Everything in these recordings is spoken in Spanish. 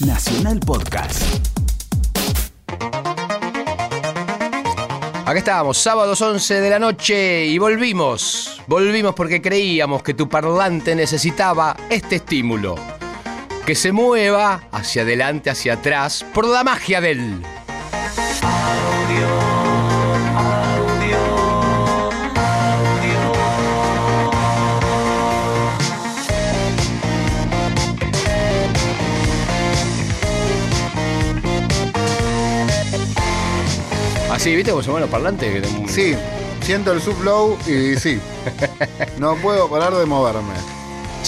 Nacional Podcast. Acá estábamos, sábados 11 de la noche y volvimos. Volvimos porque creíamos que tu parlante necesitaba este estímulo. Que se mueva hacia adelante, hacia atrás, por la magia del... Así, ¿viste cómo se los parlantes? Sí, siento el sublow y sí. No puedo parar de moverme.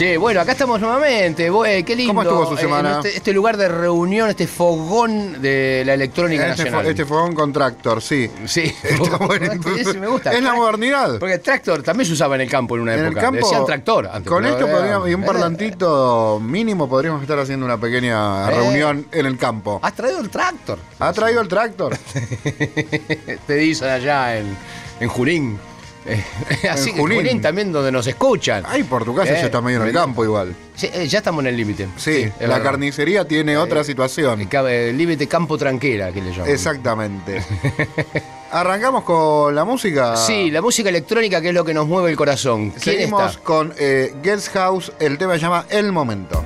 Che, bueno, acá estamos nuevamente. Eh, qué lindo. ¿Cómo estuvo su eh, semana? este, este lugar de reunión, este fogón de la electrónica Este, nacional. fo- este fogón con tractor, sí. Sí, Está bueno. Ese me gusta. Es la modernidad. Porque el tractor también se usaba en el campo en una En el época. campo, Decían tractor antes. con esto podríamos, y un parlantito mínimo podríamos estar haciendo una pequeña Eh. reunión en el campo. Has traído el tractor. ¿Ha traído el tractor? Te dicen allá en, en Junín. Eh, Así En que Junín. Junín también donde nos escuchan. Ay, por tu casa Eh, ya está medio en el campo igual. Sí, eh, ya estamos en el límite. Sí, es la verdad. carnicería tiene otra El situación. ca- El límite campo tranquera, que le llaman. Exactamente. Arrancamos con la música. Sí, la música electrónica que es lo que nos mueve el corazón. ¿Quién Seguimos está? con eh, Guest House. El tema se llama El Momento.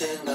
everything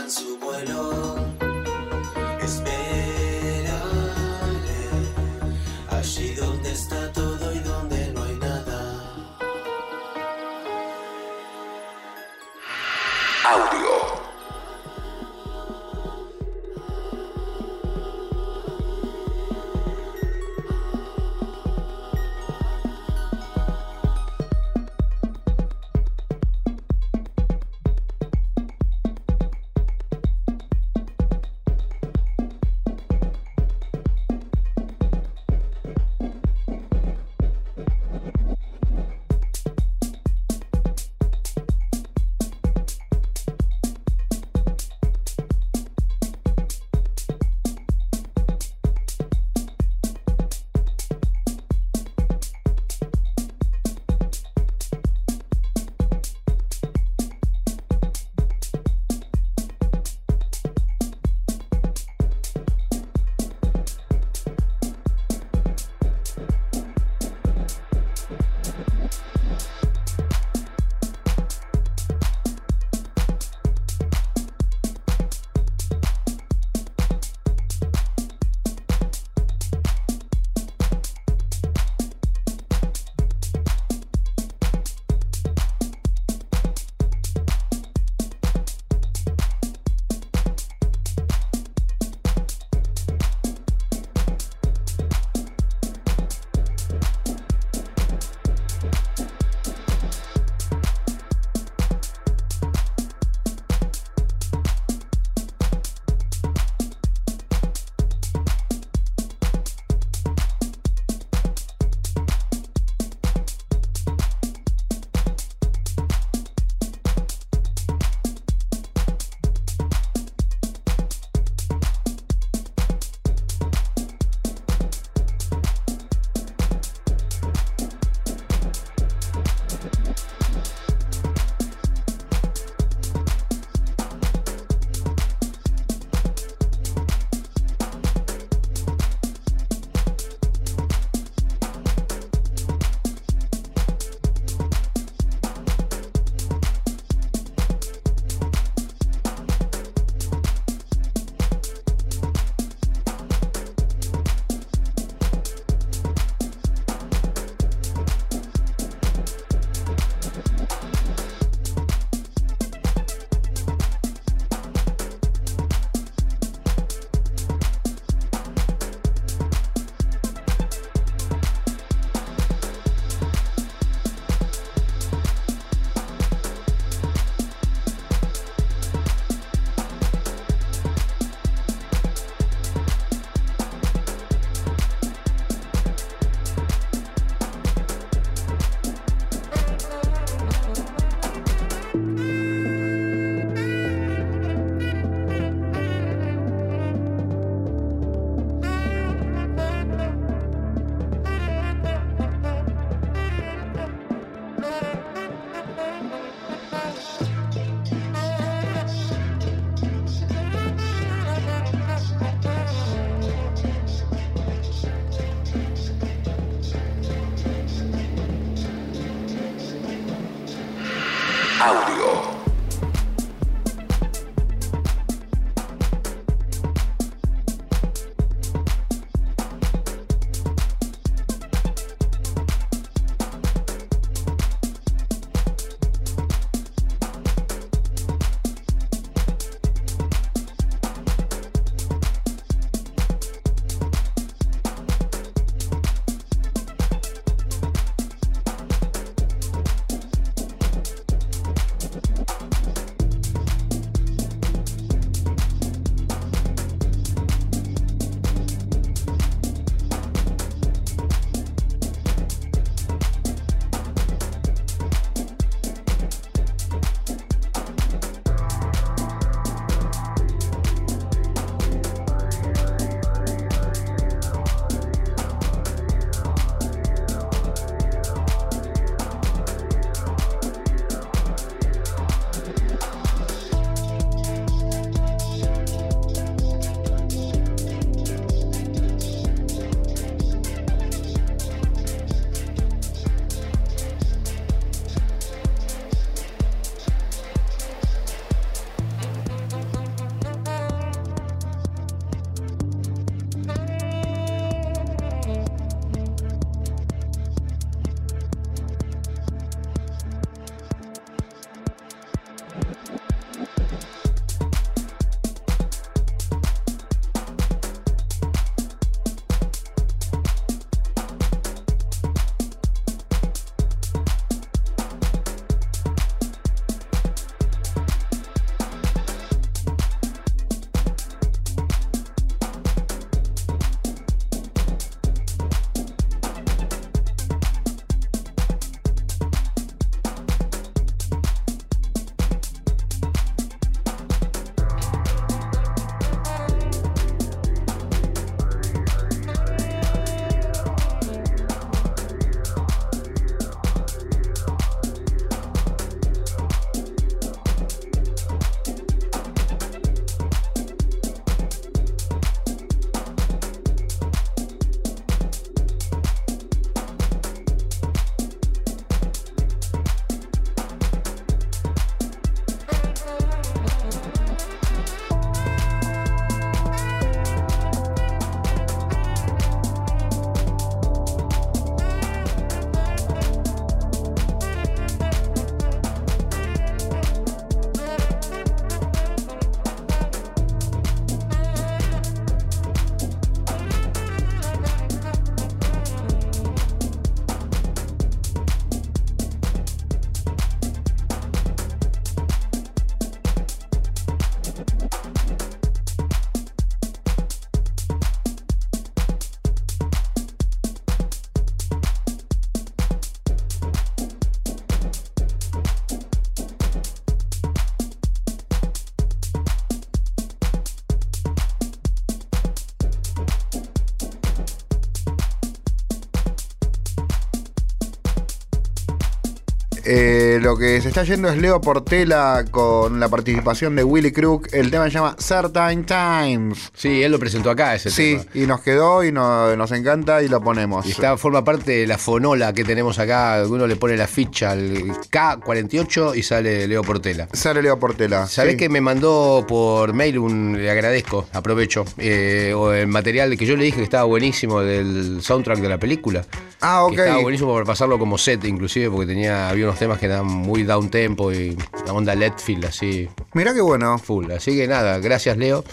lo que se está yendo es Leo Portela con la participación de Willy Crook. El tema se llama Certain Times. Sí, él lo presentó acá ese Sí, tema. y nos quedó y no- nos encanta y lo ponemos. Y está, forma parte de la fonola que tenemos acá. Uno le pone la ficha al K48 y sale Leo Portela. Sale Leo Portela. ¿Sabés sí. que me mandó por mail un. Le agradezco, aprovecho. eh, o el material que yo le dije que estaba buenísimo del soundtrack de la película. Ah, ok. Que estaba buenísimo para pasarlo como set, inclusive, porque tenía había unos temas que eran muy down tempo y la onda Letfield así, Mirá qué bueno. full. Así que nada, gracias Leo.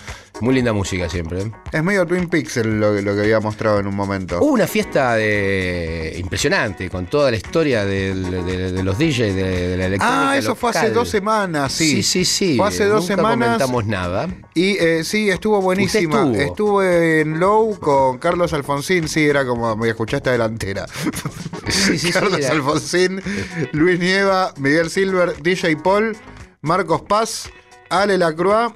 Muy linda música siempre. ¿eh? Es medio Twin Pixel lo, lo que había mostrado en un momento. Hubo una fiesta de impresionante con toda la historia del- de, de los DJs de, de la electrónica. ah, eso fue hace dos semanas, sí. Sí, sí, sí. Fue hace dos Nunca semanas. comentamos nada. Y eh, sí, estuvo buenísima. Estuvo. Estuve en Low con Carlos Alfonsín, sí, era como me escuchaste delantera. Sí, sí, sí, Carlos Alfonsín, Luis Nieva, Miguel Silver, DJ Paul, Marcos Paz, Ale Lacroix,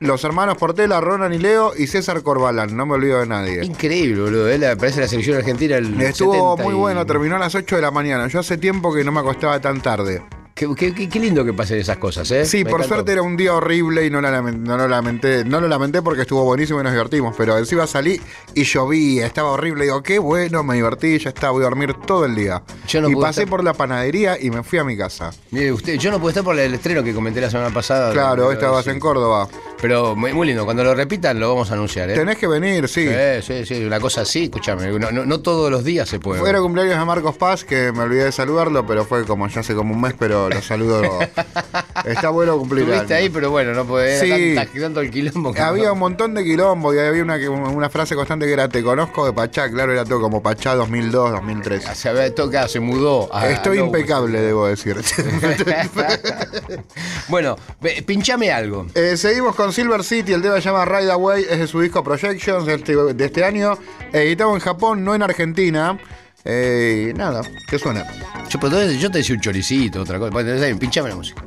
los hermanos Portela, Ronan y Leo y César Corbalán, no me olvido de nadie. Increíble, boludo. Él parece la selección argentina. El Estuvo 70 muy y- bueno, terminó a las 8 de la mañana. Yo hace tiempo que no me acostaba tan tarde. Qué, qué- qué- qué lindo que pasen esas cosas, ¿eh? Sí, Me por encantó. suerte era un día horrible y no, la no lo lamenté. No lo lamenté porque estuvo buenísimo y nos divertimos. Pero encima salí y llovía, estaba horrible. Digo, qué bueno, me divertí, ya está, voy a dormir todo el día. Yo no y pude pasé estar- por la panadería y me fui a mi casa. Mire, usted, yo no puedo estar por el estreno que comenté la semana pasada. Claro, estabas sí. en Córdoba. Pero muy, muy lindo. Cuando lo repitan, lo vamos a anunciar, ¿eh? Tenés que venir, sí. Sí, sí, sí. Una cosa así, escúchame. No, no- no todos los días se puede. Fuera cumpleaños de Marcos Paz, que me olvidé de saludarlo, pero fue como ya hace como un mes, pero lo saludo. Está bueno cumplir. Estuviste ahí, pero bueno, no podés. Sí. Era tanta- tanto el quilombo. Había un montón de quilombo y había una, una frase constante que era te conozco de Pachá, claro, era todo como Pachá 2002, 2003. Se había tocado, se mudó. a- Estoy impecable, debo decir. bueno, pinchame algo. Eh, seguimos con Silver City, el tema se llama Ride Away, es de su disco Projections de este, de este año, editado en Japón, no en Argentina. Eh, nada, ¿qué suena? Yo, pero yo te decía un choricito, otra cosa. Pinchame la música.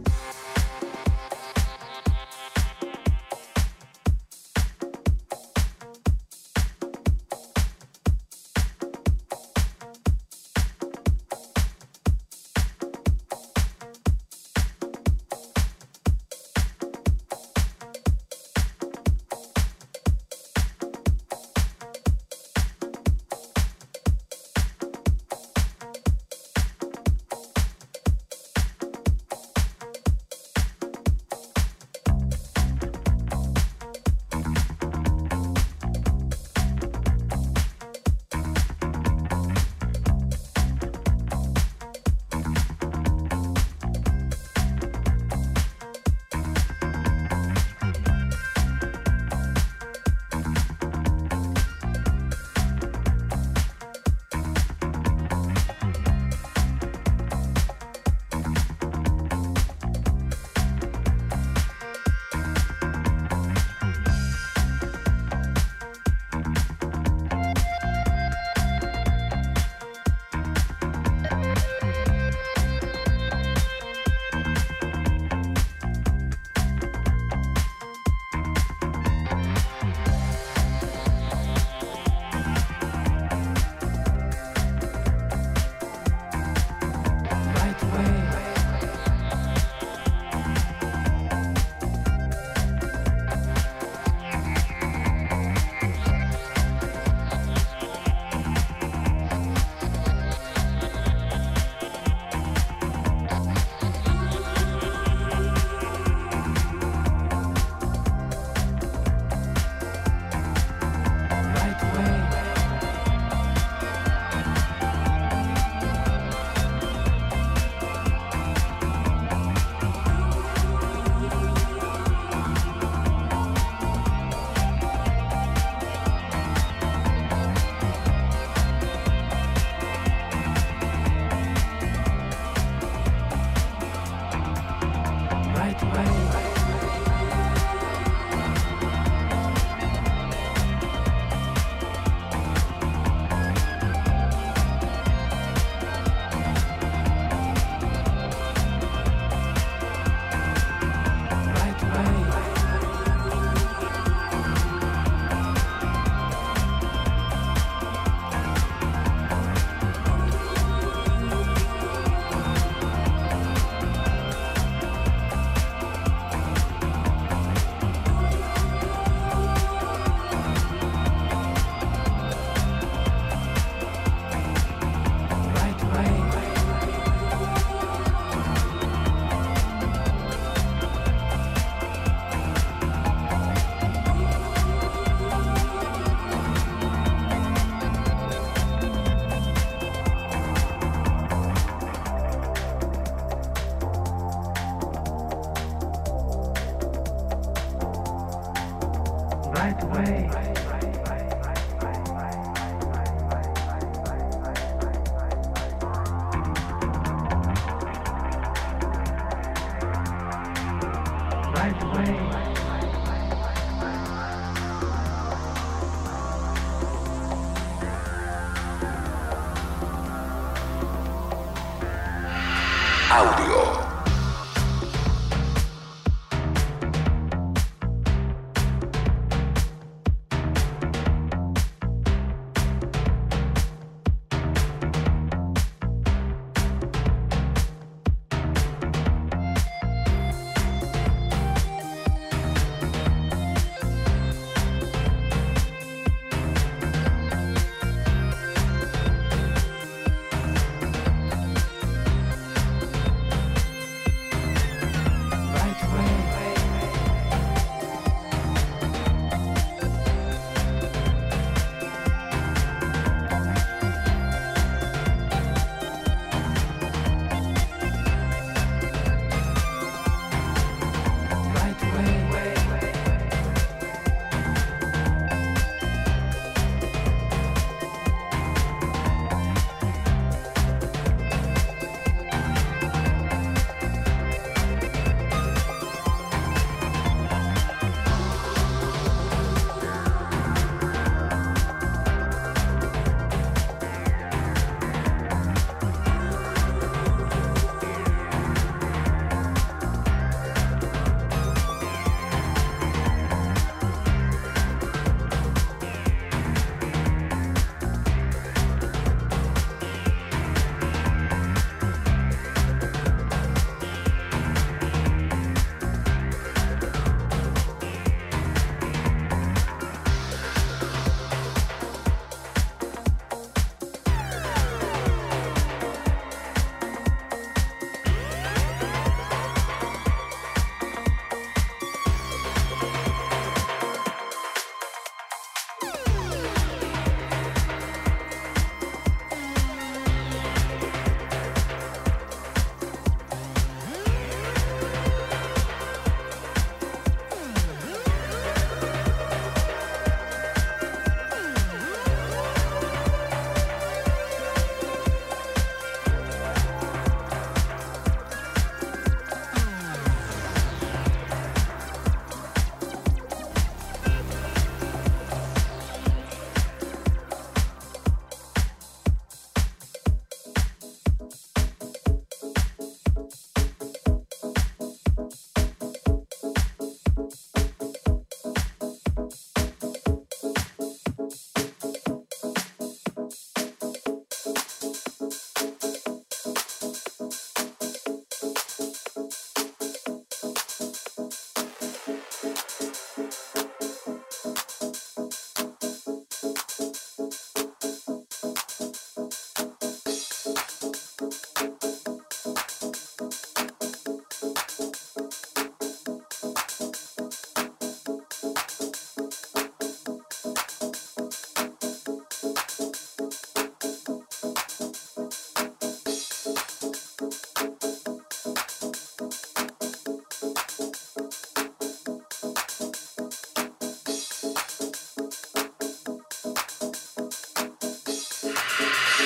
Audio.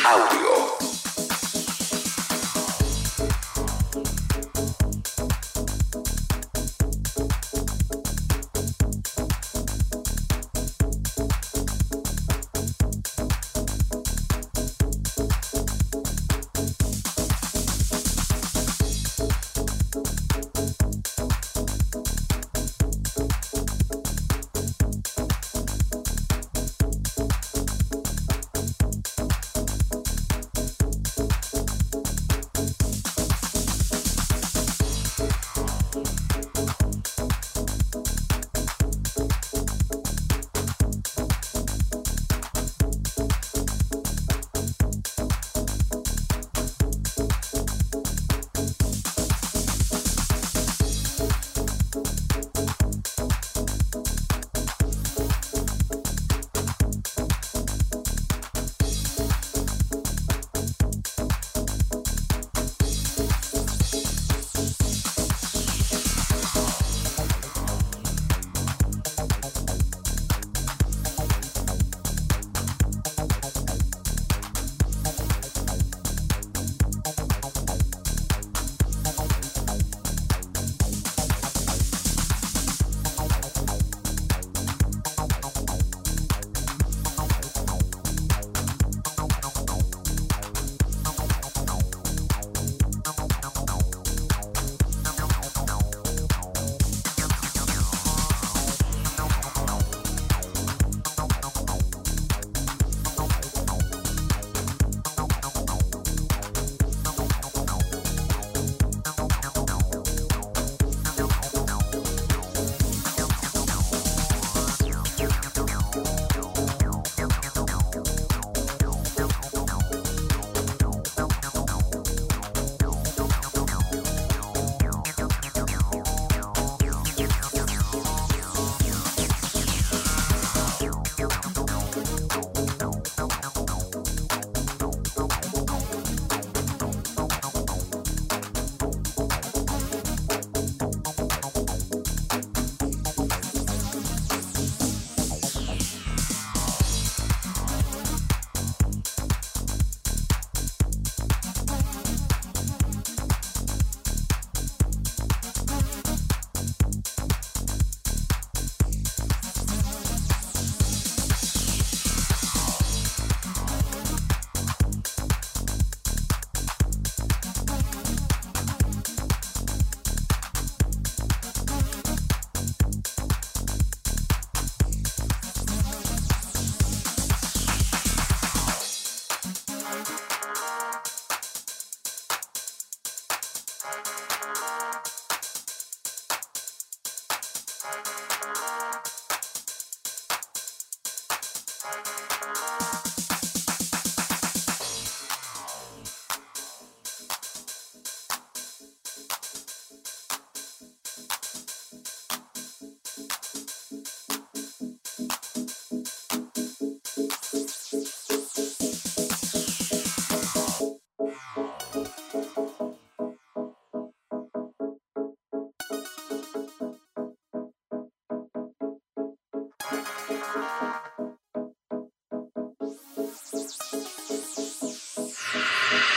Audio.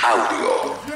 Audio.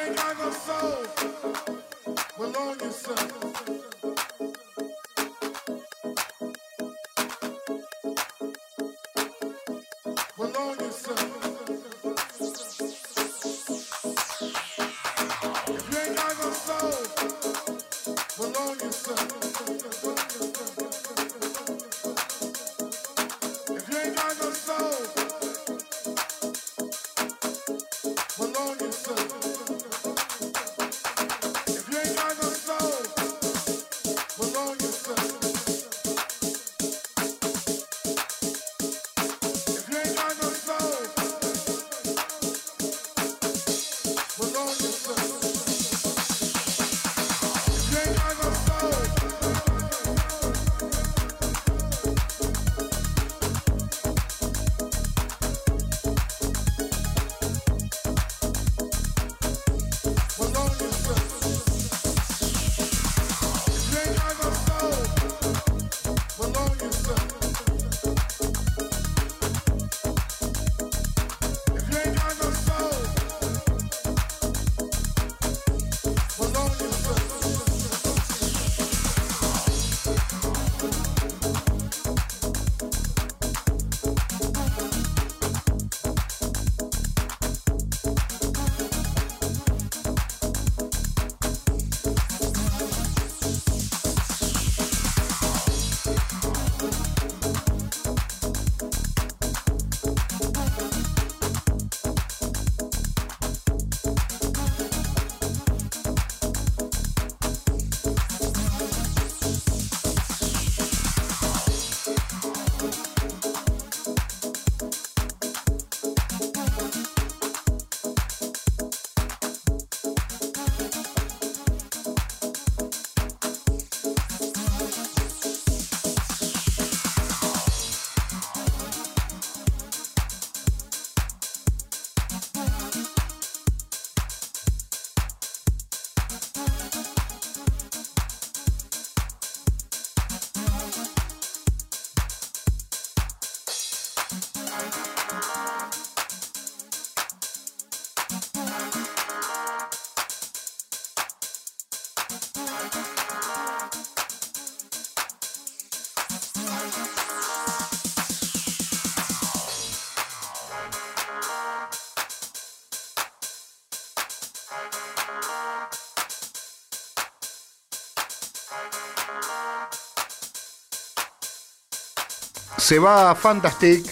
Se va a Fantastic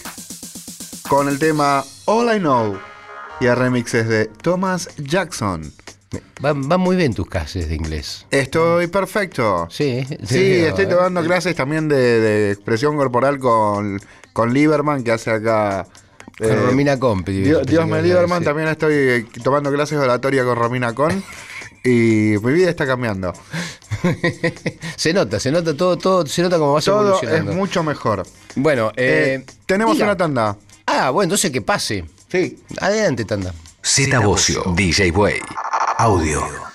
con el tema All I Know y a remixes de Thomas Jackson. Van, van muy bien tus clases de inglés. Estoy perfecto. Sí. Sí, estoy tomando clases también de, de expresión corporal con, con Lieberman, que hace acá. Con eh, Romina Compi. Dios, Dios me Lieberman, Sí. también estoy tomando clases de oratoria con Romina Con. Y mi vida está cambiando. se nota, se nota todo, todo, se nota como vas Todo es evolucionando. mucho mejor. Bueno, eh, Eh, tenemos diga. una tanda. Ah, bueno, entonces que pase. Sí. Adelante, tanda. Z Bocio, DJ Way. Audio.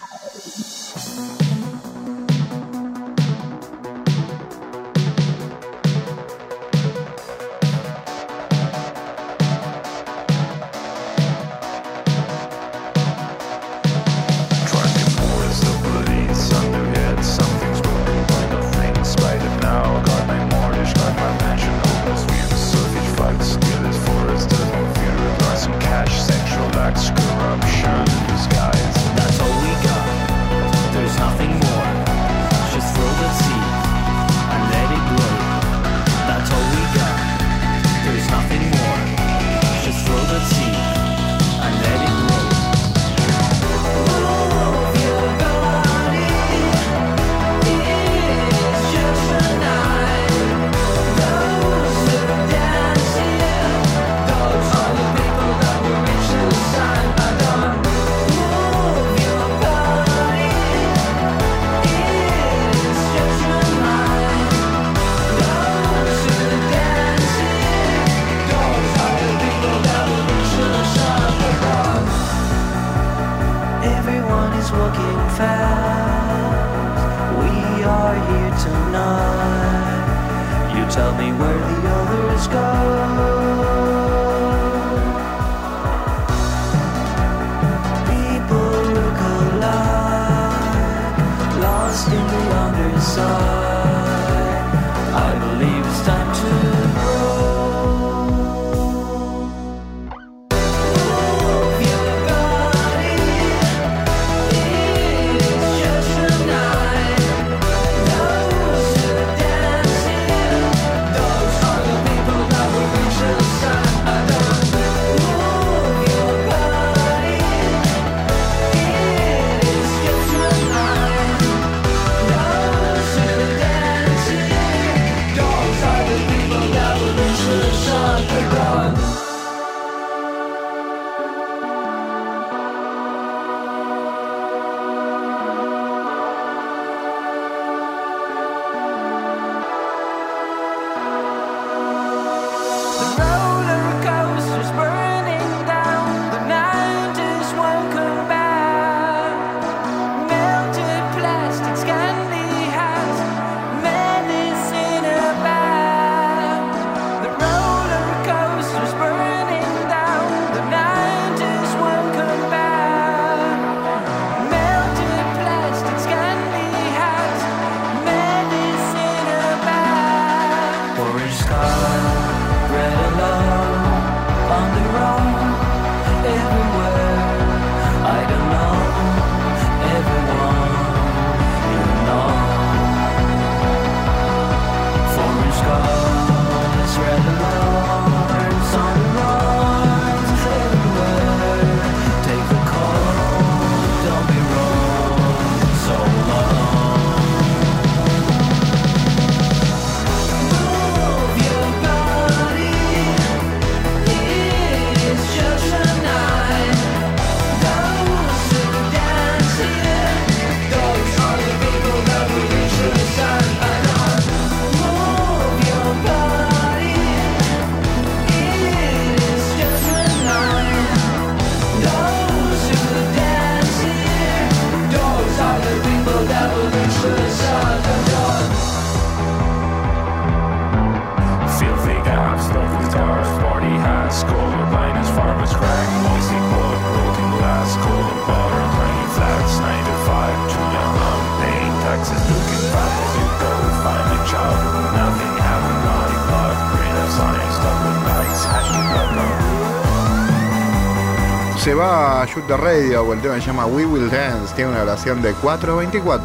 Radio, o el tema se llama We Will Dance, tiene una duración de 4.24.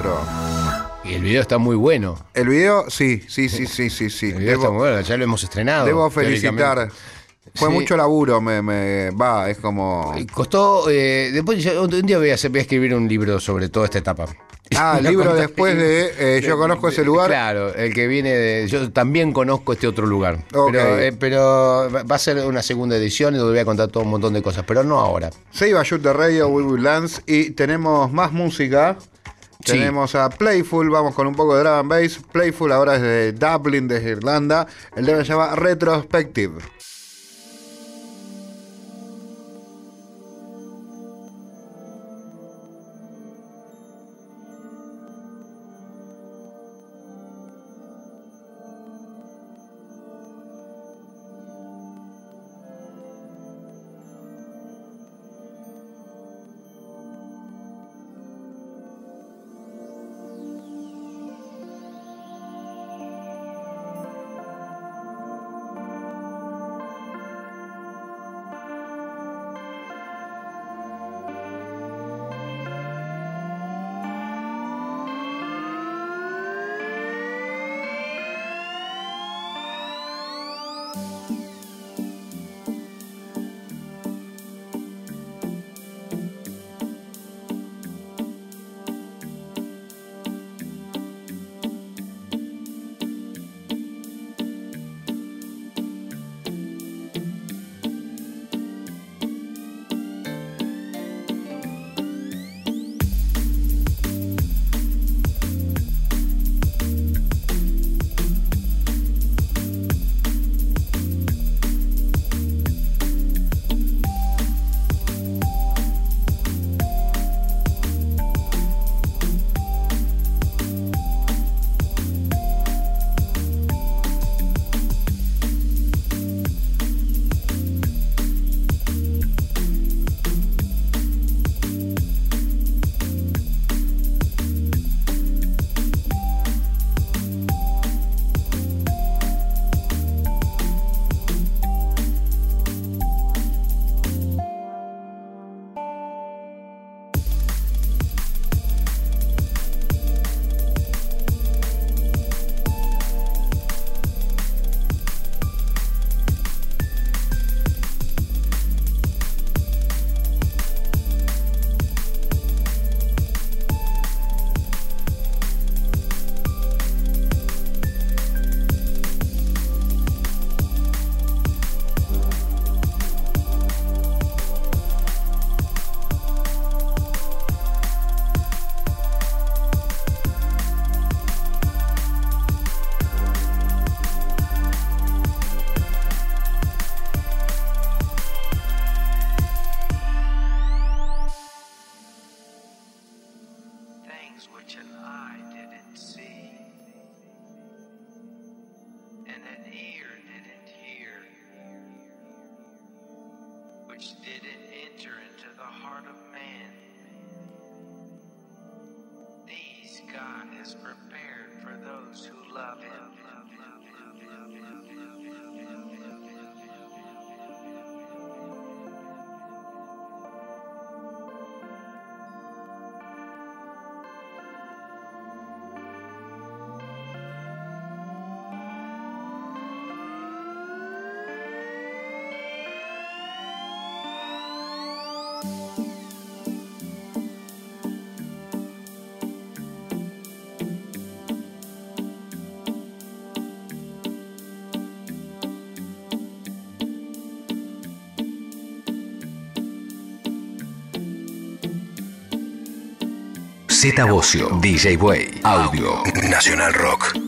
Y el video está muy bueno. El video, sí, sí, sí, sí, sí, sí. El video está muy bueno, ya lo hemos estrenado. debo felicitar. Fue Sí. mucho laburo, me, me va, es como... Costó, eh, después yo- un día voy a, hacer- voy a escribir un libro sobre toda esta etapa. Ah, el libro después de eh, Yo conozco ese lugar. Claro, el que viene de. Yo también conozco este otro lugar. Pero, eh, pero va a ser una segunda edición y donde voy a contar todo un montón de cosas, pero no ahora. Se iba Shoot the Radio, We Will Dance y tenemos más música. Sí. Tenemos a Playful, vamos con un poco de drum and bass. Playful ahora es de Dublin, desde Irlanda. El tema se llama Retrospective. Z DJ Way, Audio, Nacional Rock.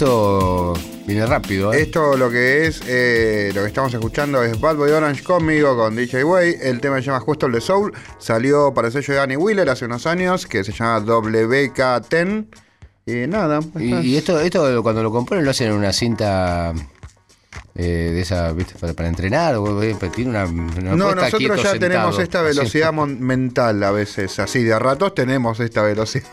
Esto viene rápido, ¿eh? Esto lo que es, eh, lo que estamos escuchando es Bad Boy Orange conmigo, con DJ Way. El tema se llama Justo el de Soul. Salió para el sello de Danny Wheeler hace unos años, que se llama WK10. Y nada. Y, y esto, esto cuando lo componen lo hacen en una cinta eh, de esa, ¿viste? Para, para entrenar. O, eh, tiene una, no, No, nosotros ya sentado, tenemos esta velocidad mental a veces, así de a ratos tenemos esta velocidad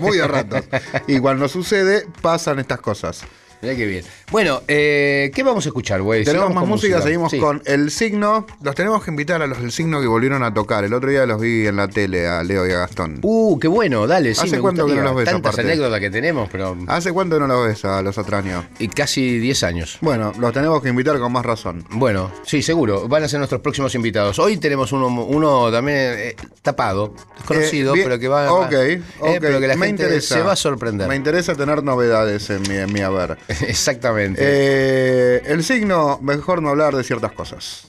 muy de ratos. Y cuando sucede, pasan estas cosas. Mirá qué bien. Bueno, eh, ¿qué vamos a escuchar, güey? Tenemos más música, seguimos Sí. con El Signo. Los tenemos que invitar a los del Signo que volvieron a tocar. El otro día los vi en la tele, a Leo y a Gastón. Uh, qué bueno, dale, sí. ¿Hace me cuánto que no los ves, Tantas aparte? anécdotas que tenemos, pero. ¿Hace cuánto no los ves a los atraños? Y casi 10 años. Bueno, los tenemos que invitar con más razón. Bueno, sí, seguro. Van a ser nuestros próximos invitados. Hoy tenemos uno, uno también eh, tapado, desconocido, Eh, bien, pero que va Ok, eh, ok. pero que la me gente interesa. se va a sorprender. Me interesa tener novedades en mi, en mi haber. Exactamente. Eh, el signo, mejor no hablar de ciertas cosas.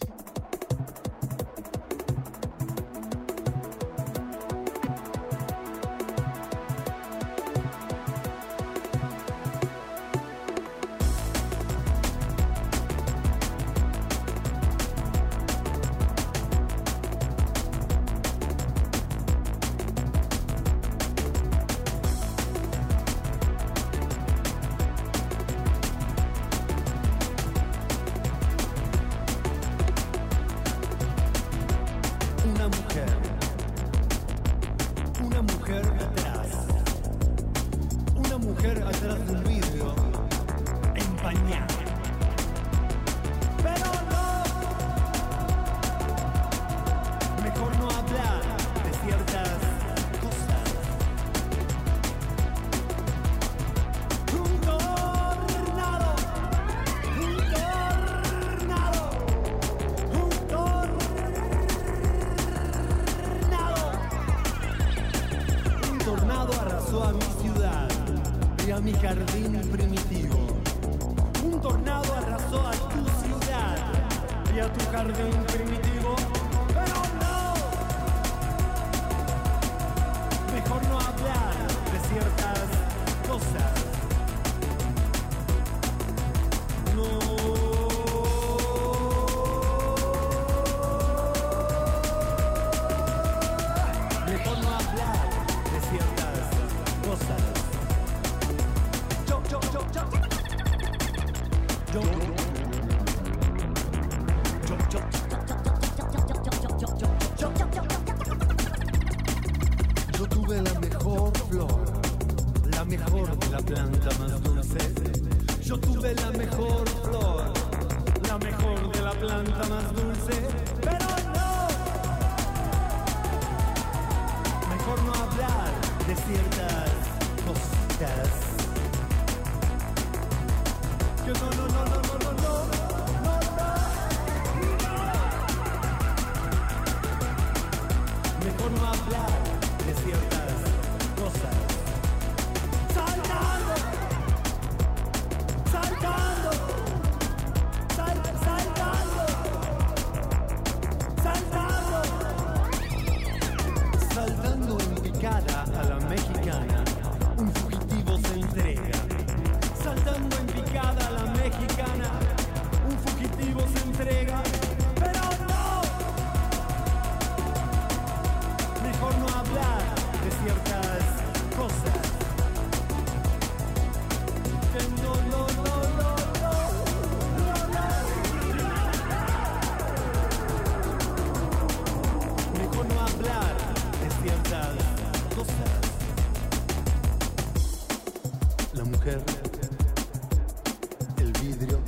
el vidrio,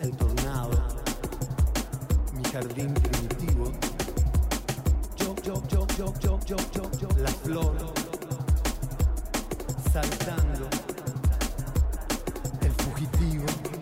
el tornado, mi jardín primitivo, yo, yo, yo, yo, yo, yo, yo, yo, la flor, saltando, el fugitivo.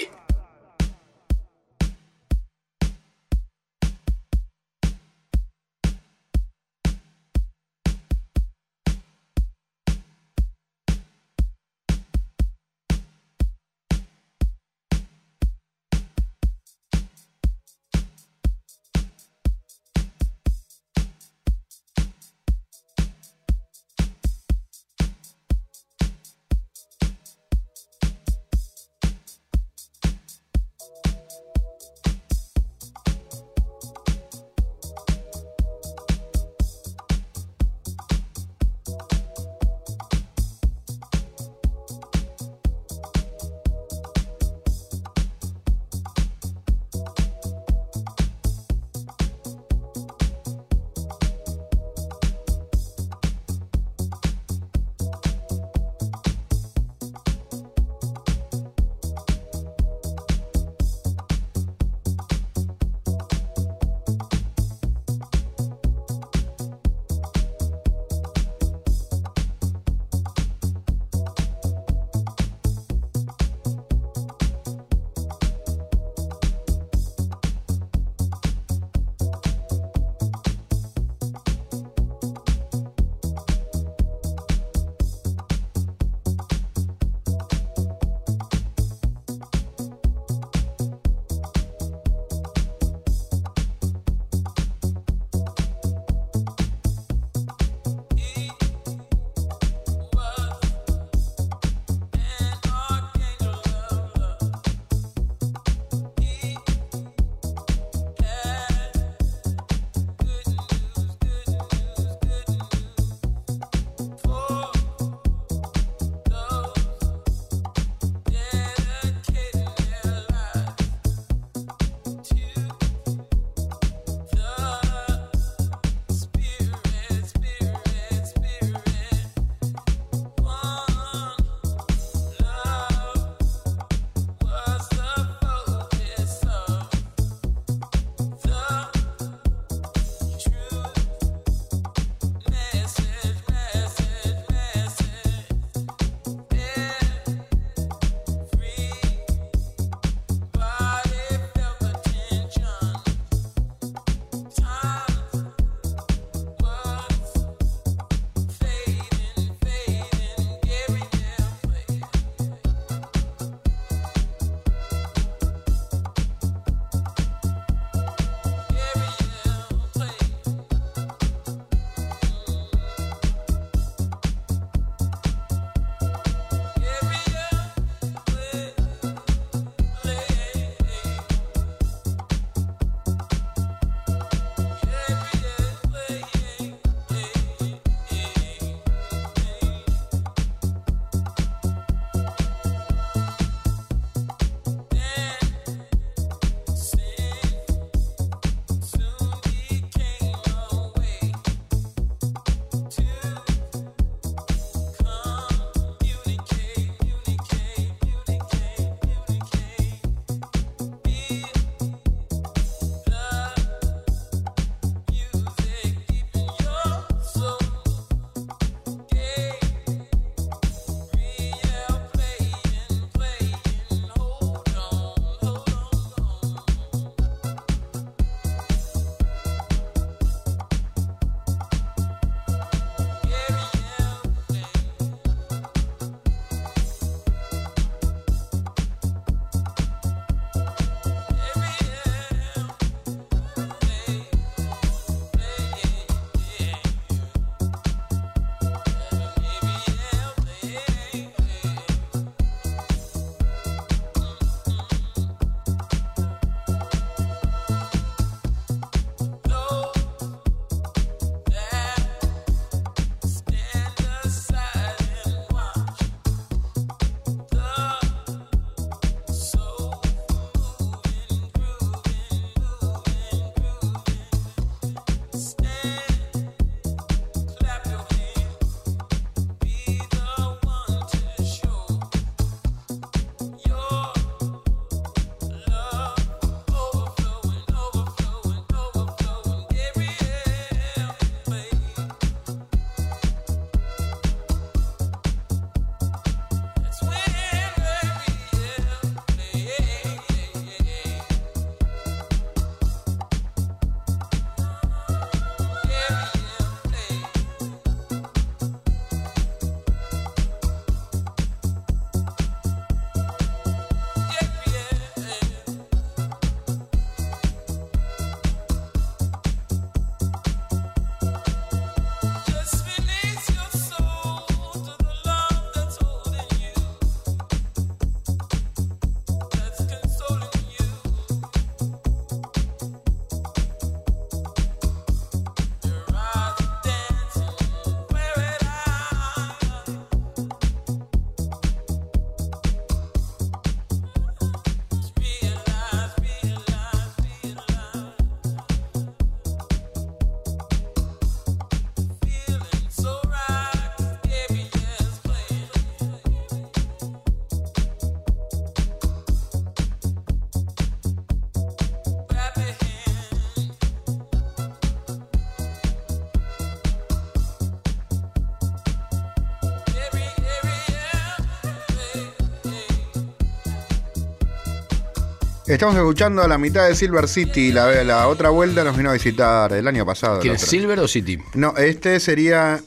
Estamos escuchando a la mitad de Silver City. La, la otra vuelta nos vino a visitar el año pasado. el ¿Quién es otro. Silver o City? No, este sería.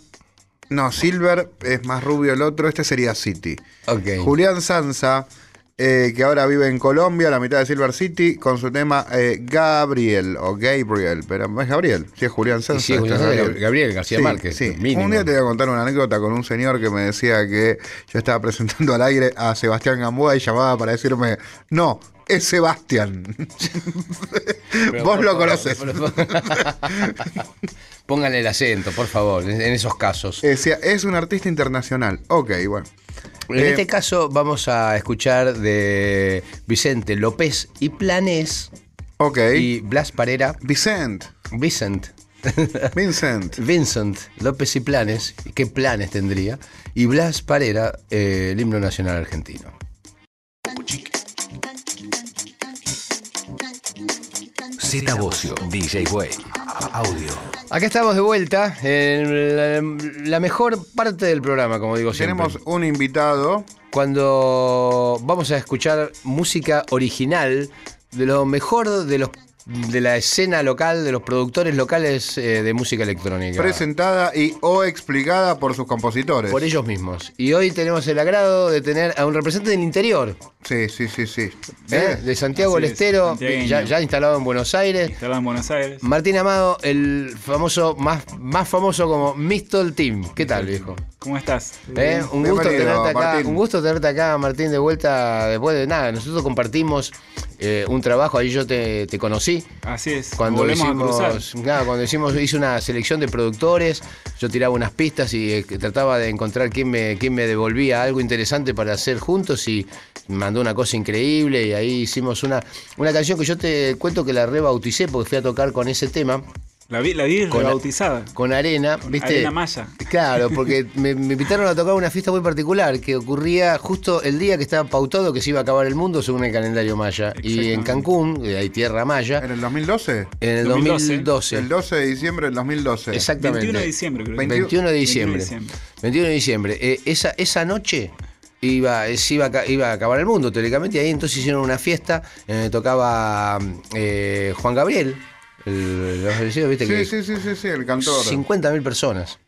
No, Silver es más rubio el otro. Este sería City. Ok. Julián Sanza, eh, que ahora vive en Colombia, a la mitad de Silver City, con su tema eh, Gabriel o Gabriel, pero no es Gabriel, sí es Julián Sanza. sí, Julián este es Sanza, Gabriel García Sí, Márquez, Sí, un día te voy a contar una anécdota con un señor que me decía que yo estaba presentando al aire a Sebastián Gamboa y llamaba para decirme, no, es Sebastián. Pero, Vos por lo favor, conocés. Pónganle el acento, por favor, en esos casos. Decía, es un artista internacional. Ok, bueno. En Eh, este caso vamos a escuchar de Vicente López y Planes ok. y Blas Parera. Vicent. Vicent. Vincent. Vincent López y Planes. ¿Qué planes tendría? Y Blas Parera, eh, el himno nacional argentino. Z Bocio, DJ Way. Audio. Acá estamos de vuelta en la, la mejor parte del programa, como digo siempre. Tenemos un invitado. cuando vamos a escuchar música original de lo mejor de los de la escena local, de los productores locales eh, de música electrónica. presentada y o explicada por sus compositores. por ellos mismos. Y hoy tenemos el agrado de tener a un representante del interior, Sí, sí, sí, sí. ¿eh? de Santiago del es, Estero, ya, ya instalado en Buenos Aires. Instalado en Buenos Aires. Martín Amado, el famoso, más, más famoso como Mistol Team. ¿Qué tal, viejo? ¿Cómo estás? ¿Eh? Un gusto tenerte acá. Martín. Un gusto tenerte acá, Martín, de vuelta después de nada. Nosotros compartimos eh, un trabajo, ahí yo te, te conocí. Así es. Cuando volvemos hicimos, a cruzar. claro, cuando hicimos, hice una selección de productores, yo tiraba unas pistas y eh, trataba de encontrar quién me, quién me devolvía algo interesante para hacer juntos y mandó una cosa increíble y ahí hicimos una, una canción que yo te cuento que la rebauticé porque fui a tocar con ese tema, La vi, la vi Con- rebautizada. con arena, ¿viste? Arena Maya. Claro, porque me, me invitaron a tocar una fiesta muy particular que ocurría justo el día que estaba pautado que se iba a acabar el mundo según el calendario maya. Y en. Cancún, hay tierra maya, ¿En el 2012? en el 2012. 2012. El 12 de diciembre del 2012. Exactamente. 21 de diciembre, creo. que. 21 de diciembre. 21 de diciembre. 21 de diciembre. Eh, esa, esa noche iba, eh, se iba, a, iba a acabar el mundo, teóricamente, y ahí entonces hicieron una fiesta en donde tocaba eh, Juan Gabriel, el, los fallecidos, viste que Sí, sí, sí, sí, sí, el cantor. 50.000 personas.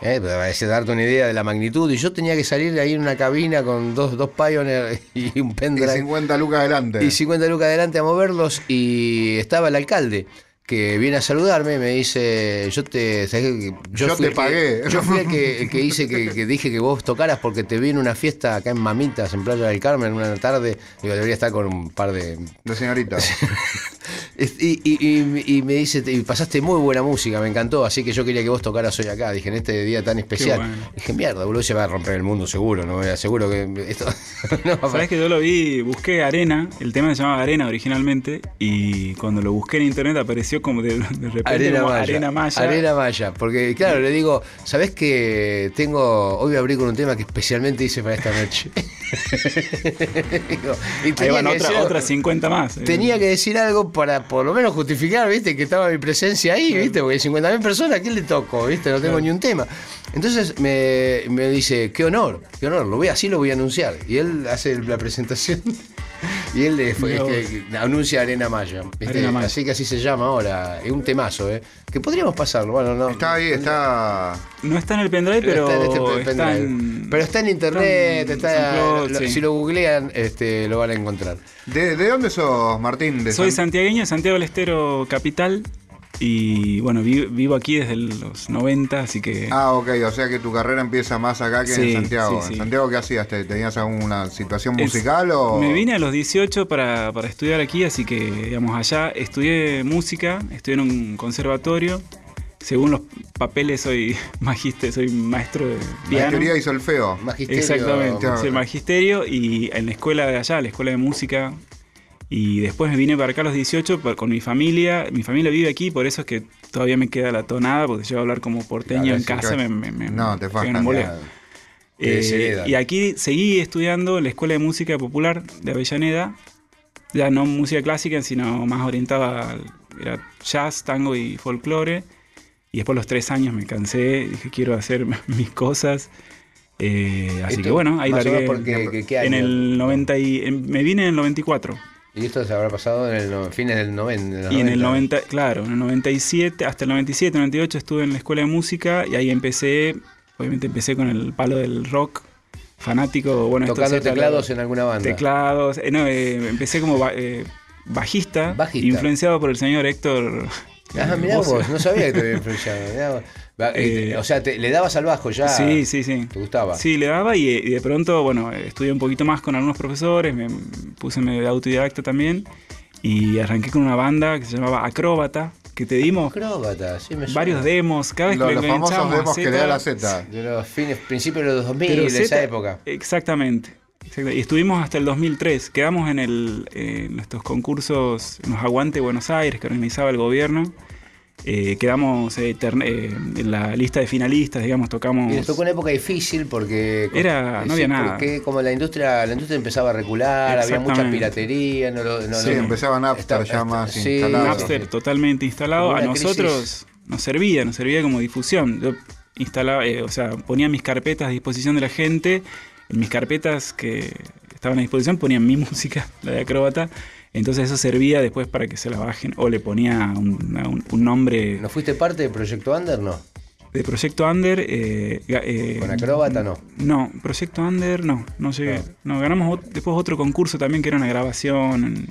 Eh, para darte una idea de la magnitud. Y yo tenía que salir de ahí en una cabina con dos, dos Pioneer y un Y pendrive. 50 lucas adelante. Y 50 lucas adelante a moverlos y estaba el alcalde que viene a saludarme, me dice, yo te. Yo fui te el que- pagué. yo fui el que, el que hice que, que dije que vos tocaras porque te vi en una fiesta acá en Mamitas, en Playa del Carmen, una tarde, digo, debería estar con un par de De señorita. y, y- y- y me dice, y pasaste muy buena música, me encantó, así que yo quería que vos tocaras hoy acá. Dije, en este día tan especial. bueno. Dije, mierda, boludo, se va a romper el mundo seguro, ¿no? Seguro que esto no Sabes que yo lo vi, busqué Arena, el tema se llamaba Arena originalmente, y cuando lo busqué en internet apareció como de, de repente Arena como Maya. Arena Maya. Arena Maya. Porque, claro, le digo, ¿sabés que tengo. Hoy voy a abrir con un tema que especialmente hice para esta noche? Digo, y Ahí van que otra, decir- otras 50 más. eh. Tenía que decir algo para por lo menos justificar, ¿viste? Que estaba mi presencia ahí, ¿viste? Porque 50.000 personas, ¿a quién le toco? ¿Viste? No tengo ni un tema. Entonces me, me dice, qué honor, qué honor, lo voy, así lo voy a anunciar. Y él hace la presentación y él fue- este, anuncia Arena. Arena Maya. Así que así se llama ahora. Es un temazo, ¿eh? Que podríamos pasarlo. Bueno, no. Está ahí, está. No está en el pendrive, pero, está en este está pendrive. en- Pero está en internet, está en está, SoundCloud, lo- sí. si lo googlean, este, lo van a encontrar. ¿De, de dónde sos, Martín? De Soy San- santiagueño, Santiago del Estero capital, y bueno, vi- vivo aquí desde los 90, así que... Ah, ok, o sea que tu carrera empieza más acá que en Santiago. sí, sí. ¿En Santiago qué hacías? ¿Te- ¿Tenías alguna situación Es- musical o.? Me vine a los 18 para, para estudiar aquí, así que, digamos, allá estudié música, estudié en un conservatorio. Según los papeles, soy magíster, soy maestro de La piano. teoría y solfeo. Magisterio. Exactamente, Claro. soy magisterio y en la escuela de allá, la escuela de música. Y después me vine para acá a los 18 pa- con mi familia. Mi familia vive aquí, por eso es que todavía me queda la tonada, porque yo a hablar como porteño Claro, en casa claro. me, me, me- No, te. Te Eh, y aquí seguí estudiando en la Escuela de Música Popular de Avellaneda, ya no música clásica, sino más orientada al era jazz, tango y folclore. Y después de los tres años me cansé, dije quiero hacer mis cosas. Eh, así Esto, que bueno, ahí largué. porque- que- ¿qué en año? el 90 y, en- me vine en el 94. Y esto se habrá pasado en el no- fines del 90. Y en el 90, claro, en el 97, hasta el 97, 98 estuve en la escuela de música y ahí empecé, obviamente empecé con el palo del rock, fanático, bueno, Tocando teclados en alguna banda. Teclados, eh, no, eh, empecé como ba- eh, bajista, Bajista. influenciado por el señor Héctor. Ah, mirá vos, no sabía que te había influenciado. mirá vos. Eh, Eh, o sea, te- le dabas al bajo ya. Sí, sí, sí. ¿Te gustaba? Sí, le daba y, y de pronto, bueno, estudié un poquito más con algunos profesores, me puse medio de autodidacta también y arranqué con una banda que se llamaba Acróbata, que te dimos Acróbata, sí me suena. varios demos, cada vez Los, que los famosos demos que le da la Z. De los fines, principios de los 2000, Pero de esa época. Exactamente. exacta- Y estuvimos hasta el 2003. Quedamos en, el, en estos concursos, en los Aguante Buenos Aires que organizaba el gobierno. Eh, quedamos eh, terne- eh, en la lista de finalistas, digamos, tocamos. Y les tocó una época difícil porque. Era- no había nada. Porque como la industria, la industria empezaba a recular, había mucha piratería, no lo- no Sí, lo- empezaba Napster ya más sí, instalado. Napster totalmente instalado. A nosotros crisis. nos servía, nos servía como difusión. Yo instalaba, eh, o sea, ponía mis carpetas a disposición de la gente. En mis carpetas que estaban a disposición ponía mi música, la de acróbata. Entonces eso servía después para que se la bajen. O le ponía un, un- un nombre ¿No fuiste parte del Proyecto Under? No. de Proyecto Under. eh, eh, Con Acróbata no. No, Proyecto Under no, no llegué. No, ganamos después otro concurso también que era una grabación.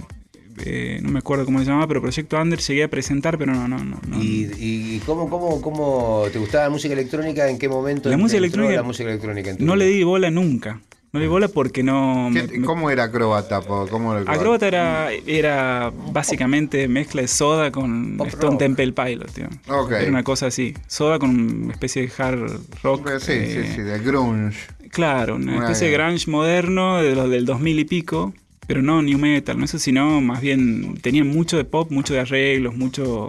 eh, no me acuerdo cómo se llamaba, pero Proyecto Under llegué a presentar, pero no, no, no. no. ¿Y, y cómo, cómo, cómo te gustaba la música electrónica? ¿En qué momento La música electrónica- la música electrónica en tu No le di bola nunca. No le di bola porque no. ¿Qué- me- me- ¿Cómo era acróbata? ¿Cómo era Acróbata era, era básicamente mezcla de soda con Pop Stone rock. Temple Pilot, tío. Ok. Era una cosa así. Soda con una especie de hard rock. Sí, eh, sí, sí, de grunge. Claro, una Una- especie de grunge moderno de los del 2000 y pico, pero no new metal, no eso, sino más bien tenían mucho de pop, mucho de arreglos, mucho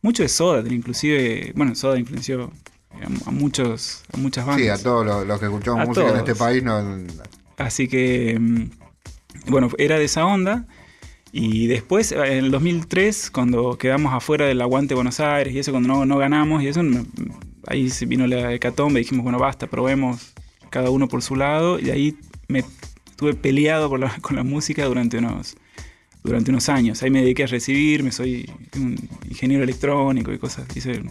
mucho de soda, inclusive, bueno, soda influenció a, a muchos a muchas bandas. Sí, a todos los, los que escuchamos A música en este país. No, Así que, mm, bueno, era de esa onda. Y después, en el 2003, cuando quedamos afuera del Aguante Buenos Aires y eso, cuando no, no ganamos y eso, ahí se vino la hecatombe, dijimos, bueno, basta, probemos cada uno por su lado. Y ahí me estuve peleado por la- con la música durante unos, durante unos años. Ahí me dediqué a recibirme, soy un ingeniero electrónico y cosas, hice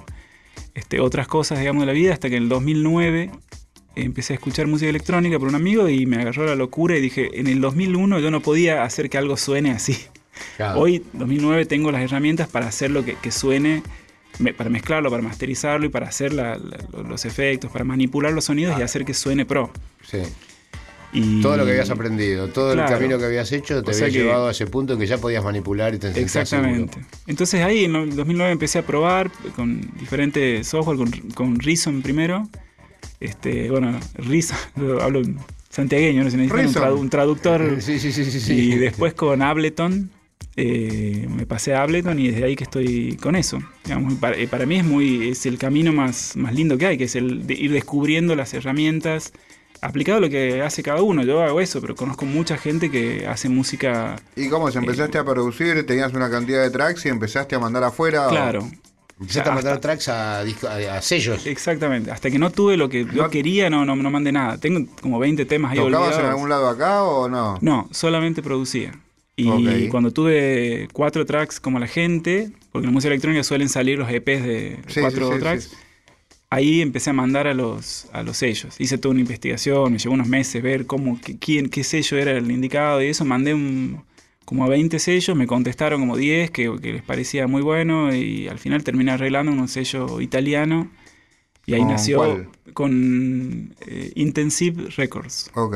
este, otras cosas, digamos, de la vida, hasta que en el 2009 empecé a escuchar música electrónica por un amigo y me agarró la locura y dije, en el 2001 yo no podía hacer que algo suene así. Claro. Hoy, 2009, tengo las herramientas para hacer lo que, que suene, me- para mezclarlo, para masterizarlo y para hacer la- la- los efectos, para manipular los sonidos y hacer que suene pro. Sí. Y Todo lo que habías aprendido, todo Claro. el camino que habías hecho te O había que- llevado a ese punto en que ya podías manipular y te Exactamente. seguro. Entonces ahí en el 2009 empecé a probar con diferentes software, con, con Reason primero. Este, bueno, Reason, lo hablo santiagueño, no se necesita un, tradu- un traductor. Sí, sí, sí. Y después con Ableton, eh, me pasé a Ableton y desde ahí que estoy con eso. Digamos, para mí es muy es el camino más, más lindo que hay, que es el de ir descubriendo las herramientas, aplicado a lo que hace cada uno. Yo hago eso, pero conozco mucha gente que hace música ¿Y cómo? ¿Se empezaste a producir? ¿Tenías una cantidad de tracks y empezaste a mandar afuera? o- Claro. Empezaste a mandar tracks a, a- a sellos. Exactamente. Hasta que no tuve lo que yo No- quería, no, no, no mandé nada. Tengo como 20 temas ahí ¿Tocabas olvidados. en algún lado acá o no? No, solamente producía. Y cuando tuve cuatro tracks como la gente, porque en la música electrónica suelen salir los EPs de Sí, cuatro sí, sí, tracks, sí. Ahí empecé a mandar a los, a los sellos. Hice toda una investigación, me llevó unos meses ver cómo, qué, quién, qué sello era el indicado y eso. Mandé un, como a 20 sellos, me contestaron como 10 que, que les parecía muy bueno y al final terminé arreglando un sello italiano. Y ahí ¿Con nació cuál? con eh, Intensive Records. Ok.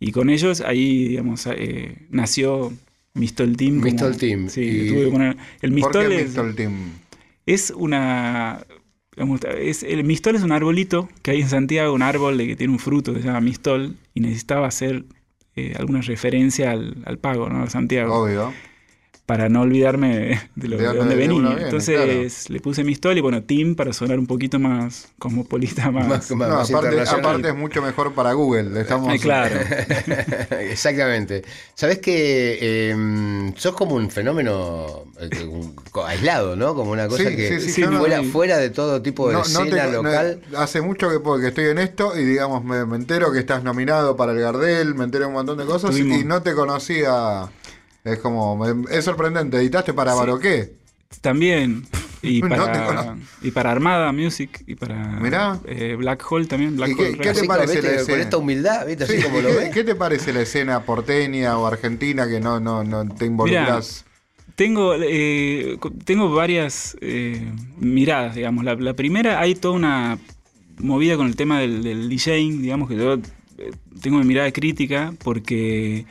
Y con ellos ahí, digamos, eh, nació Mistol Team. como- Mistol Team. Sí, tuve que poner- El ¿Por qué Mistol es, Mistol Team? es una... es- el Mistol es un arbolito que hay en Santiago, un árbol de que tiene un fruto que se llama Mistol y necesitaba hacer eh, alguna referencia al, al pago, ¿no? Santiago. Obvio. Para no olvidarme de, lo- De de dónde- de venía. viene, Entonces le puse Mistol y bueno, Team para sonar un poquito más cosmopolita, más... Más- más- No, más aparte, aparte es mucho mejor para Google. Estamos, Eh, claro. Exactamente. Sabes que eh, sos como un fenómeno eh, un- aislado, ¿no? Como una cosa Sí, que sí, sí, Sí, yo no- fuera, fuera de todo tipo de No, no escena te- local. hace mucho que, porque estoy en esto y digamos me, me entero que estás nominado para el Gardel, me entero un montón de cosas Tuvimos- y no te conocía Es como, me- es sorprendente. ¿Editaste para Baroqué? También. Y para, y para Armada Music y para Mirá. eh, Black Hole también. Black ¿Y qué- Hole qué te parece la ¿viste? Con escena? esta humildad, ¿viste? Así Sí, como lo ¿qué, ves. qué te parece la escena porteña o argentina que no, no, no te involucras? Tengo, eh, tengo varias eh, miradas, digamos. La, la primera, hay toda una movida con el tema del, del DJing, digamos que yo eh, tengo una mirada crítica porque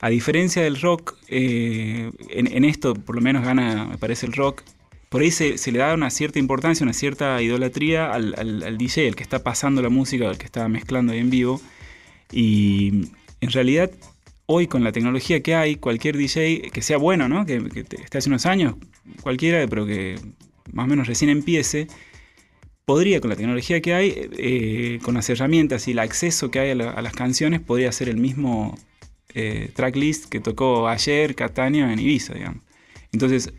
a diferencia del rock, eh, en, esto por lo menos gana, me parece, el rock. Por ahí se, le da una cierta importancia, una cierta idolatría al, al- al DJ, el que está pasando la música, el que está mezclando ahí en vivo. Y en realidad, hoy con la tecnología que hay, cualquier DJ que sea bueno, ¿no? Que, esté hace unos años, cualquiera, pero que más o menos recién empiece, podría, con la tecnología que hay, eh, con las herramientas y el acceso que hay a, a las canciones, podría ser el mismo eh, tracklist que tocó ayer Catania en Ibiza, digamos. Entonces,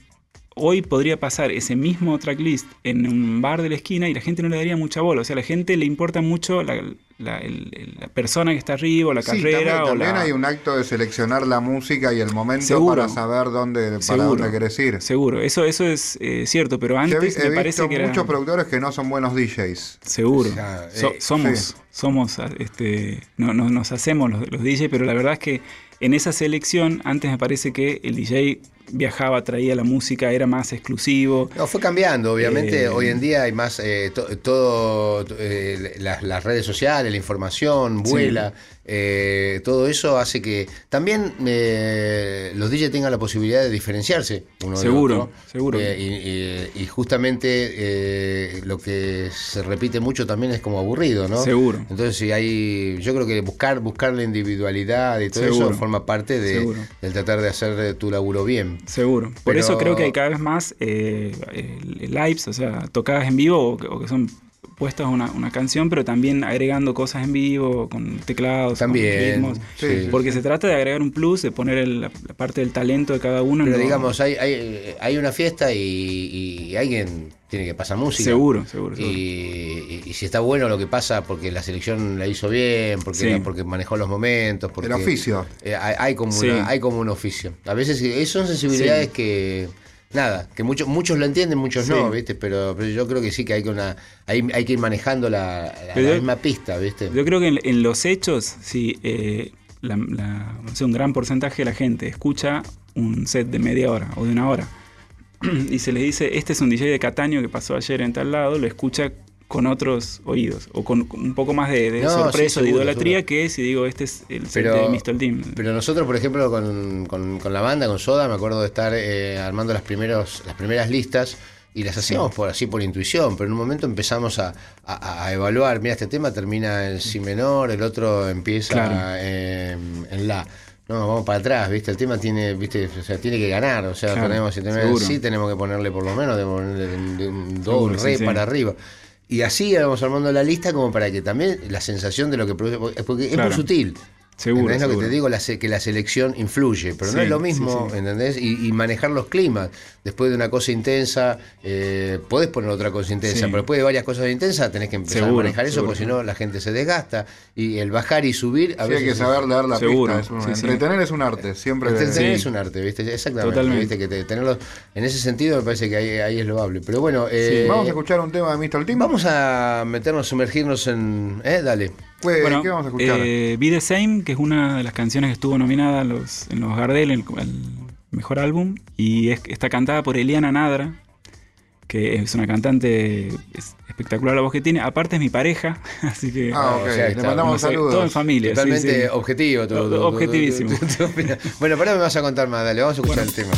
hoy podría pasar ese mismo tracklist en un bar de la esquina y la gente no le daría mucha bola. O sea, a la gente le importa mucho la, la- el- el- la persona que está arriba, o la Sí, carrera, también, o también la... hay un acto de seleccionar la música y el momento Seguro. para saber dónde, para Seguro. dónde querés ir. Seguro, eso, eso es eh, cierto, pero he, antes he me parece visto que era... muchos productores que no son buenos DJs. Seguro. Eh, somos, sí. somos, este, no, no- nos hacemos los, los DJ, pero la verdad es que en esa selección, antes me parece que el DJ viajaba, traía la música, era más exclusivo. No, fue cambiando, obviamente. Eh, Hoy en día hay más, eh, to- todo, eh, las, las redes sociales, la información, vuela. eh, todo eso hace que también eh, los DJ tengan la posibilidad de diferenciarse uno Seguro, otro. seguro. Y, justamente lo que se repite mucho también es como aburrido, ¿no? Seguro. Entonces, si hay, yo creo que buscar, buscar la individualidad y todo Seguro. eso forma parte de, del tratar de hacer tu laburo bien. Seguro. Por Pero- eso creo que hay cada vez más eh, eh, lives, o sea, tocadas en vivo o que son puestas una, una canción, pero también agregando cosas en vivo, con teclados, También, con ritmos. sí, sí, porque se trata de agregar un plus, de poner el- la, la parte del talento de cada uno. en Pero digamos, hay, hay, hay una fiesta y, y alguien tiene que pasar música. Seguro, seguro, seguro. Y, y- y si está bueno lo que pasa porque la selección la hizo bien, porque, Sí. porque manejó los momentos. Porque, El oficio. eh, hay, hay como Sí. una- hay como un oficio. A veces son sensibilidades Sí. que. Nada, que muchos muchos lo entienden, muchos no, Sí. ¿viste? Pero, pero yo creo que sí que hay que, una, hay, hay que ir manejando la, la- Pero la yo- misma pista, ¿viste? Yo creo que en, en los hechos, si eh, la- la- no sé, un gran porcentaje de la gente escucha un set de media hora o de una hora y se les dice, este es un DJ de Cataño que pasó ayer en tal lado, lo escucha con otros oídos o con un poco más de, de No, sorpresa, sí, de seguro, idolatría seguro. que si digo, este es el set Pero- de Mr. Team. Pero nosotros, por ejemplo, con, con- con la banda, con Soda, me acuerdo de estar eh, armando las, primeros, las primeras listas y las hacíamos por así por intuición, pero en un momento empezamos a, a- a evaluar, mira, este tema termina en si menor, el otro empieza Claro. en, en la. No, vamos para atrás, ¿viste? El tema tiene, ¿viste? O sea, tiene que ganar, o sea, Claro, tenemos, si tenemos sí tenemos que ponerle por lo menos de, de un- de un do, un re sí. para arriba. Y así íbamos armando la lista como para que también la sensación de lo que produce, porque es Claro. muy sutil. Seguro, ¿Entendés lo que te digo? La que la selección influye, pero no es lo mismo, sí. ¿entendés? Y, y manejar los climas. Después de una cosa intensa, eh, podés poner otra cosa intensa, Sí. pero después de varias cosas intensas tenés que empezar Seguro, a manejar eso, seguro. porque si no la gente se desgasta. Y el bajar y subir, a Sí, veces. hay que saber leer la Seguro, pista. es un- sí, sí. entretener es un arte. Siempre. Entretener Sí. es un arte, ¿viste? Exactamente. Totalmente. ¿viste? Que te- tenerlo, en ese sentido me parece que ahí, ahí es loable. Pero bueno, eh, Vamos a escuchar un tema de Mr. Team. vamos a meternos, sumergirnos en. ¿Eh? Dale. Pues, Bueno, ¿Qué vamos a escuchar? eh, Be the Same, que es una de las canciones que estuvo nominada a los, en los Gardel, el, al mejor álbum, y es- está cantada por Eliana Nadra, que es una cantante es espectacular la voz que tiene. Aparte es mi pareja, así que ah, ok. o sea, Le mandamos saludos. todo en familia. Totalmente sí. objetivo. tu- tu- tu- Objetivísimo. tu- tu- tu opinión. bueno, para me vas a contar más, dale, vamos a escuchar el tema.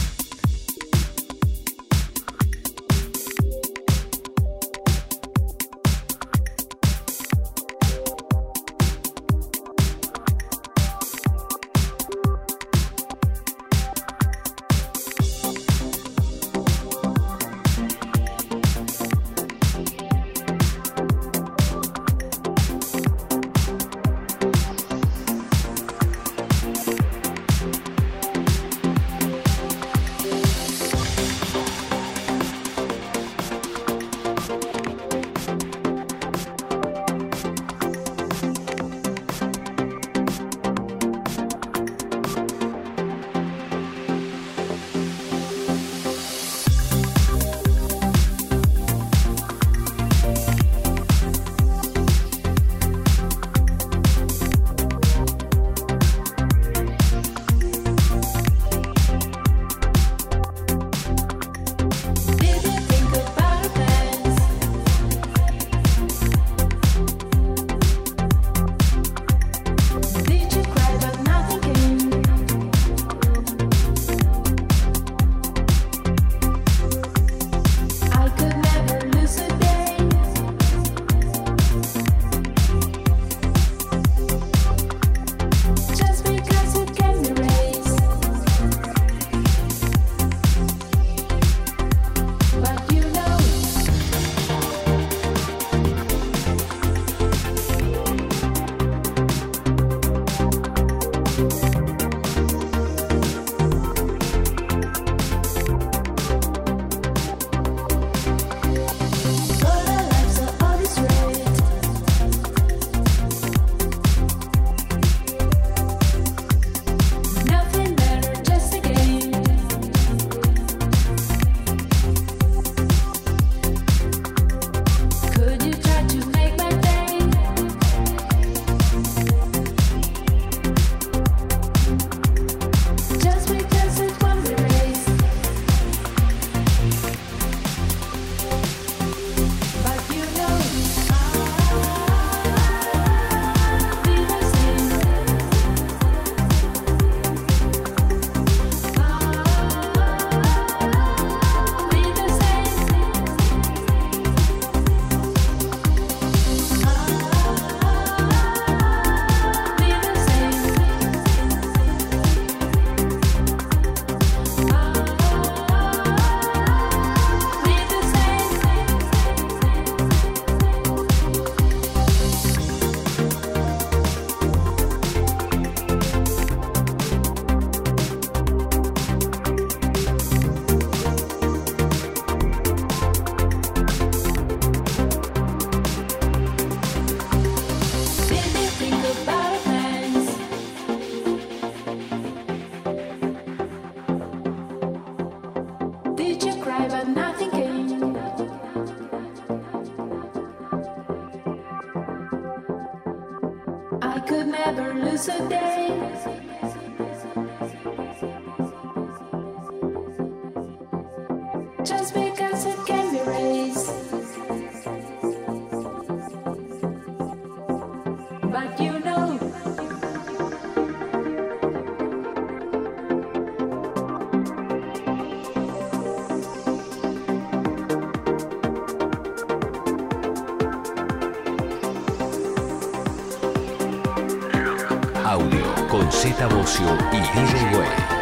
Audio con Z Bocio y DJ Way.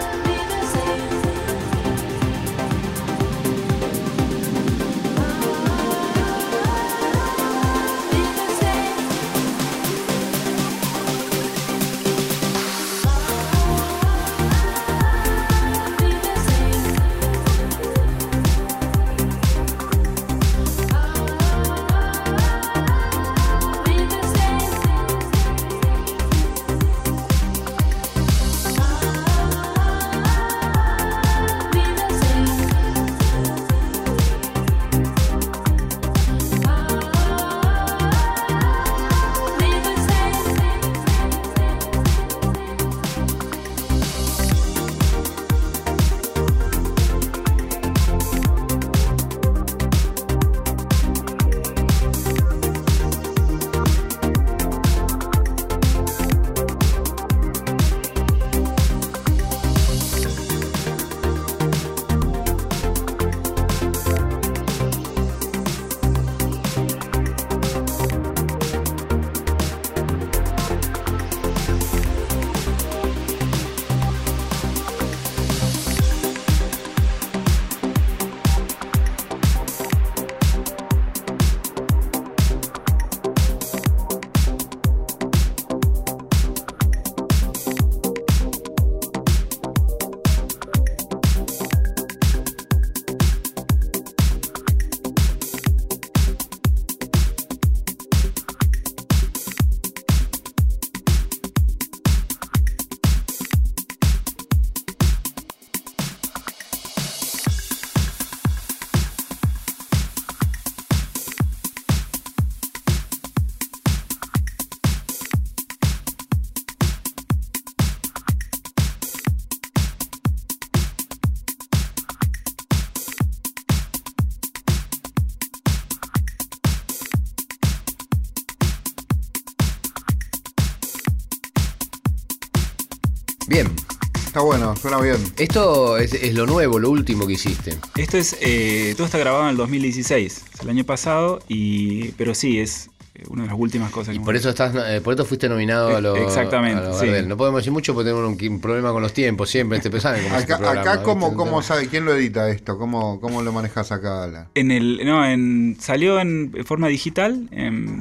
Bueno, suena bien. Esto es, es lo nuevo, lo último que hiciste. Esto es, eh, todo está grabado en el 2016, el año pasado, y, pero sí, es eh, una de las últimas cosas que Por eso estás, eh, por eso fuiste nominado a los Exactamente, a los sí. No podemos decir mucho porque tenemos un, un problema con los tiempos siempre. Este saben cómo es este Acá, programa, acá ¿viste? ¿cómo, ¿cómo sabe? ¿Quién lo edita esto? ¿Cómo, cómo lo manejas acá? La- En el, no, en, salió en forma digital en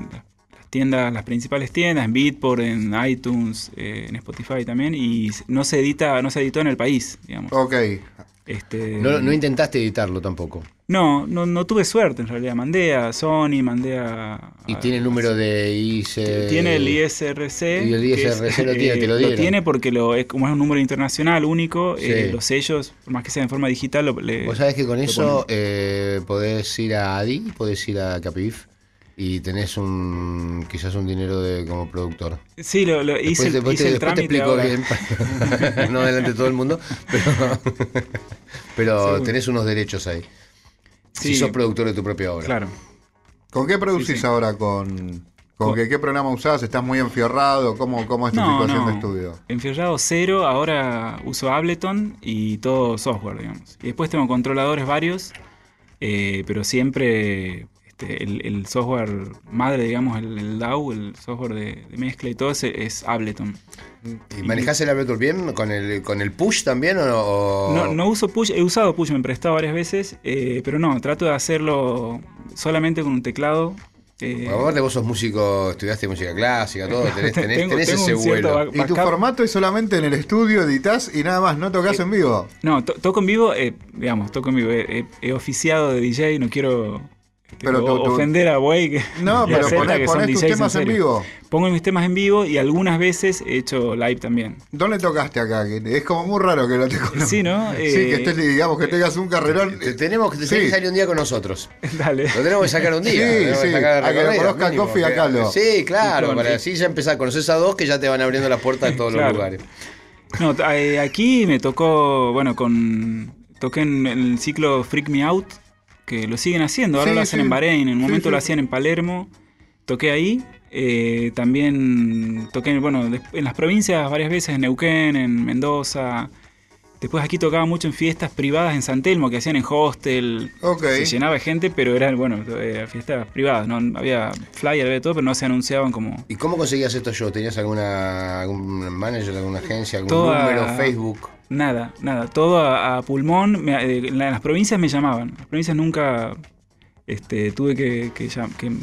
tiendas, las principales tiendas, en Beatport, en iTunes, eh, en Spotify también, y no se edita, no se editó en el país, digamos. Ok. Este, No, no intentaste editarlo tampoco. no, no, no tuve suerte en realidad. Mandé a Sony, mandé a. Y a- tiene el número de IC. Tiene el ISRC. Y el que es, ISRC lo tiene, te lo eh, dieron. tiene porque lo, es, como es un número internacional único, eh, los sellos, por más que sea en forma digital, lo, le- Vos sabés que con lo eso eh, podés ir a Adi, podés ir a Capif y tenés un quizás un dinero de como productor. Sí, lo, lo hice, el- después hice te, el después te explico ahora. bien, no delante de todo el mundo, pero, pero Sí. tenés unos derechos ahí. Si sos productor de tu propia obra. Claro. ¿Con qué producís Sí, sí. ahora? ¿Con, con Con- qué, qué programa usás? ¿Estás muy enfierrado? ¿Cómo, cómo es tu situación de estudio? Enfierrado cero, ahora uso Ableton y todo software, digamos. Y después tengo controladores varios, eh, pero siempre este, el, el software madre, digamos, el, el DAW, el software de, de mezcla y todo es, es Ableton. ¿Y manejás el Ableton bien? ¿Con el, con el push también? O, No, no uso Push, he usado Push, me he prestado varias veces, eh, pero no, trato de hacerlo solamente con un teclado. eh, Aparte vos sos músico, estudiaste música clásica, todo, tenés, tenés, Tengo- tenés tengo ese vuelo. back- ¿Y tu formato es solamente en el estudio, editas y nada más? ¿No tocas en vivo? No, to- toco en vivo, eh, digamos, toco en vivo. He oficiado de DJ, no quiero Pero tu- ofender a No, a pero que son ponés tus temas en vivo. Pongo mis temas en vivo y algunas veces he hecho live también. ¿Dónde tocaste acá? Es como muy raro que no te conozca. Sí, ¿no? sí, Eh, que estés, digamos, que tengas un carrerón. Te tenemos que, te Sí. que salir un día con nosotros. Dale. Lo tenemos que sacar un día. Sí, sí, sacar a que recorrido, conozca mínimo, Coffee y a que- Calo. Sí, claro, para así ya empezar, conoces a dos que ya te van abriendo las puertas de todos Claro. los lugares. No, eh, aquí me tocó, bueno, con. Toqué en, en el ciclo Freak Me Out, que lo siguen haciendo. Ahora Sí, lo hacen sí. en Bahrein, en un momento sí. lo hacían en Palermo. Toqué ahí. eh, también toqué, bueno, en las provincias varias veces, en Neuquén, en Mendoza. Después aquí tocaba mucho en fiestas privadas en San Telmo, que hacían en hostel. Se llenaba de gente, pero eran, bueno, eh, fiestas privadas. ¿no? Había flyer, había todo, pero no se anunciaban como. ¿Y cómo conseguías estos shows? ¿Tenías alguna, algún manager, alguna agencia, algún Toda- número, Facebook? Nada, nada. Todo a, pulmón. Me- eh, las provincias me llamaban. Las provincias nunca este, tuve que,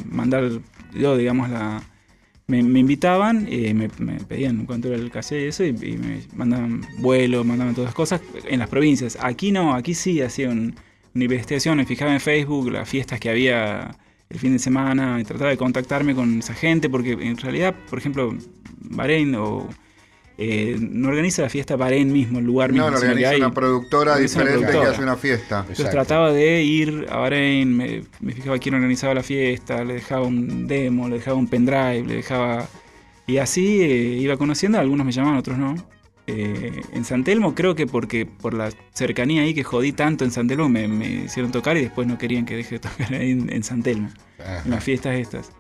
mandar yo, digamos, la. Me, invitaban, eh, me, pedían cuánto era el caché y eso, y, y me mandaban vuelo, mandaban todas las cosas en las provincias. Aquí no, aquí sí hacía un- una investigación, me fijaba en Facebook las fiestas que había el fin de semana y trataba de contactarme con esa gente, porque en realidad, por ejemplo, Bahrein o eh, no organiza la fiesta Bahrein mismo, el lugar mismo. No, lo organiza hay- una productora organiza una diferente que hace una fiesta. Entonces trataba de ir a Bahrein, me, me fijaba quién organizaba la fiesta, le dejaba un demo, le dejaba un pendrive, le dejaba... Y así eh, iba conociendo, algunos me llamaban, otros no. Eh, en San Telmo creo que porque por la cercanía ahí que jodí tanto en San Telmo me, me hicieron tocar y después no querían que deje de tocar ahí en, en San Telmo, Ajá. en las fiestas estas.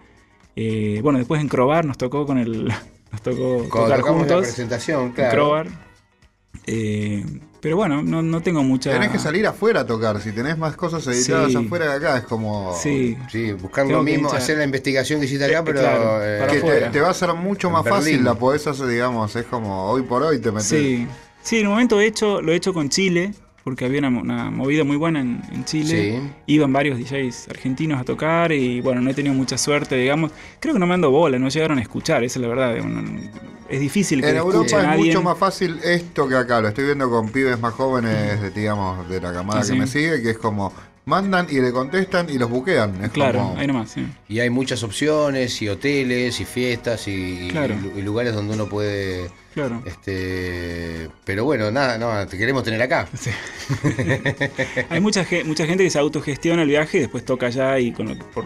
Eh, bueno, después en Crobar nos tocó con el... Nos tocó Cuando tocar tocamos la juntos. presentación, en claro. Eh, pero bueno, no, no tengo mucha... Tenés que salir afuera a tocar. Si tenés más cosas editadas Sí. afuera de acá, es como. Sí. Sí, buscar Tengo lo que mismo, hinchar. hacer la investigación que hiciste acá, Eh, pero. claro, eh, para Que te, te va a ser mucho En más fácil, la podés hacer, digamos, es como hoy por hoy te metes. Sí, sí, en un momento he hecho, lo he hecho con Chile, porque había una, una movida muy buena en, en Chile. Sí. Iban varios DJs argentinos a tocar y bueno, no he tenido mucha suerte, digamos. Creo que no me ando bola, no llegaron a escuchar, esa es la verdad. Es difícil que En Europa es alguien. mucho más fácil esto que acá. Lo estoy viendo con pibes más jóvenes, digamos, de la camada Ah, que me sigue, que es como mandan y le contestan y los buquean. Es Claro, como- ahí nomás, sí. Y hay muchas opciones, y hoteles, y fiestas, y, Claro. y lu- y lugares donde uno puede. Claro. Este, pero bueno, nada, no, te queremos tener acá. Hay mucha, mucha gente que se autogestiona el viaje y después toca allá y con lo- por,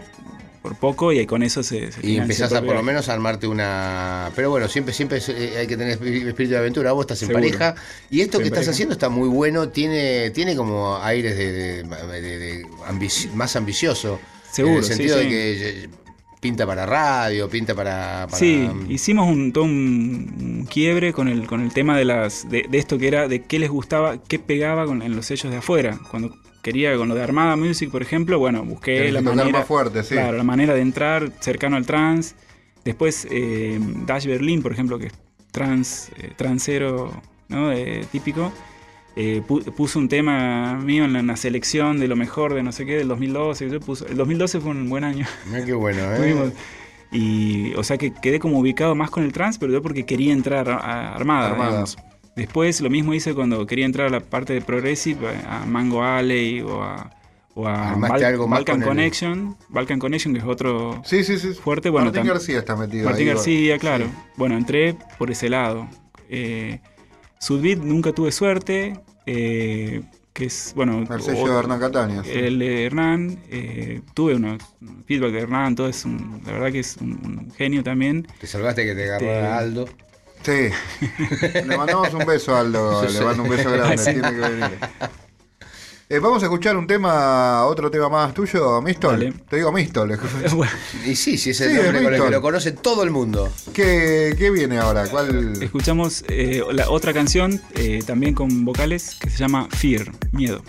por poco y con eso se, se Y empezás a por lo menos a armarte una. Pero bueno, siempre, siempre eh, hay que tener espíritu de aventura. Vos estás en Seguro. pareja. Y esto Estoy que estás pareja. haciendo está muy bueno. Tiene, tiene como aires de, de- de- de ambici- más ambicioso. Seguro, En el sí, sentido de que pinta para radio, pinta para. para- Sí, hicimos un, todo un, un quiebre con el, con el tema de las de, de esto que era de qué les gustaba, qué pegaba con, en los sellos de afuera. Cuando quería con lo de Armada Music, por ejemplo, bueno, busqué la manera más fuerte, sí. Claro, la manera de entrar cercano al trance. Después eh, Dash Berlin, por ejemplo, que es trans, eh, transero, ¿no? Eh, típico. eh, pu- puso un tema mío en la, en la selección de lo mejor de no sé qué del 2012. Yo puso- el 2012 fue un buen año. Mirá qué bueno, ¿eh? Y, o sea que quedé como ubicado más con el trans, pero yo porque quería entrar a, a Armada. Armada. digamos. Después lo mismo hice cuando quería entrar a la parte de Progressive, a Mango Alley o a, o a algo más Balkan con el- Connection. Balkan Connection, que es otro Sí, sí, sí. fuerte. Bueno, Martín García está metido Martín ahí. García, claro. Sí. Bueno, entré por ese lado. Eh, nunca tuve suerte. eh, que es, bueno, El sello de Hernán Cataño. sí. el de Hernán, eh, tuve unos feedback de Hernán, todo es un, la verdad que es un, un genio también. Te salvaste que te agarrara Te- Aldo. Sí. Le mandamos un beso a Aldo. Le mando un beso grande. Tiene que venir. Eh, vamos a escuchar un tema, otro tema más tuyo, Mistol. Dale. Te digo Mistol. Y sí, sí, es el Sí, nombre es con el que lo conoce todo el mundo. ¿Qué, qué viene ahora? ¿Cuál? escuchamos eh, la otra canción, eh, también con vocales, que se llama Fear, Miedo.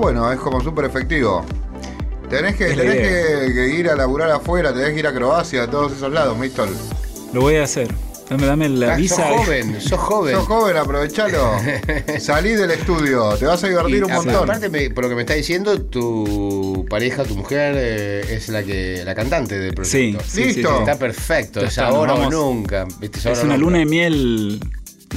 Bueno, es como súper efectivo. Tenés, que, tenés ir a laburar afuera, tenés que ir a Croacia, a todos esos lados, Mistol. Lo voy a hacer. Dame, dame la Ah, visa. sos joven, sos joven. Sos joven, aprovechalo. Salí del estudio, te vas a divertir Y, un montón. Aparte, me- por lo que me está diciendo, tu pareja, tu mujer, eh, es la que la cantante del proyecto. Sí, sí, Listo. sí, sí. Está perfecto, Ya está, ahora o nunca. ¿viste? Es ahora una nunca. luna de miel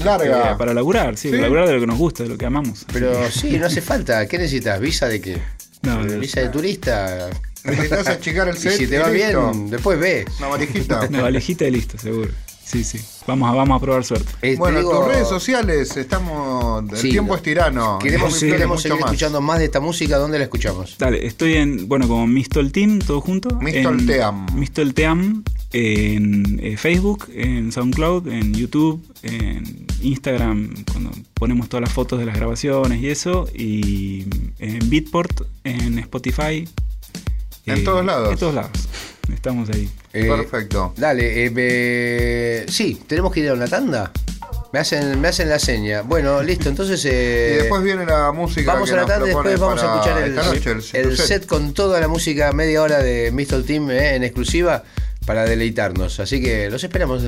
Larga. para laburar, sí, Sí. para laburar de lo que nos gusta, de lo que amamos. Pero sí, no hace falta. ¿Qué necesitas? ¿Visa de qué? No. ¿Visa de turista? Necesitas achicar el Y set si te y va listo. bien, después ves. Una valijita. Una valijita y listo, seguro. Sí, sí. Vamos a, vamos a probar suerte. Eh, Bueno, digo- tus redes sociales, estamos. El Sí, tiempo es tirano. Queremos, Sí. queremos seguir más. escuchando más de esta música. ¿Dónde la escuchamos? Dale, estoy en, bueno, como Mistol Team, todo junto. Mistol Team. Mistol Team en eh, Facebook, en SoundCloud, en YouTube, en Instagram, cuando ponemos todas las fotos de las grabaciones y eso, y en Beatport, en Spotify. En eh, todos lados. En todos lados. Estamos ahí. Eh, Perfecto. Dale, eh, me- sí, tenemos que ir a una tanda. Me hacen, me hacen la seña. Bueno, listo, entonces. eh, y después viene la música. Vamos que a la tarde, después vamos a escuchar el, noche, el, set. con toda la música, media hora de Mistol Team eh, en exclusiva para deleitarnos. Así que los esperamos.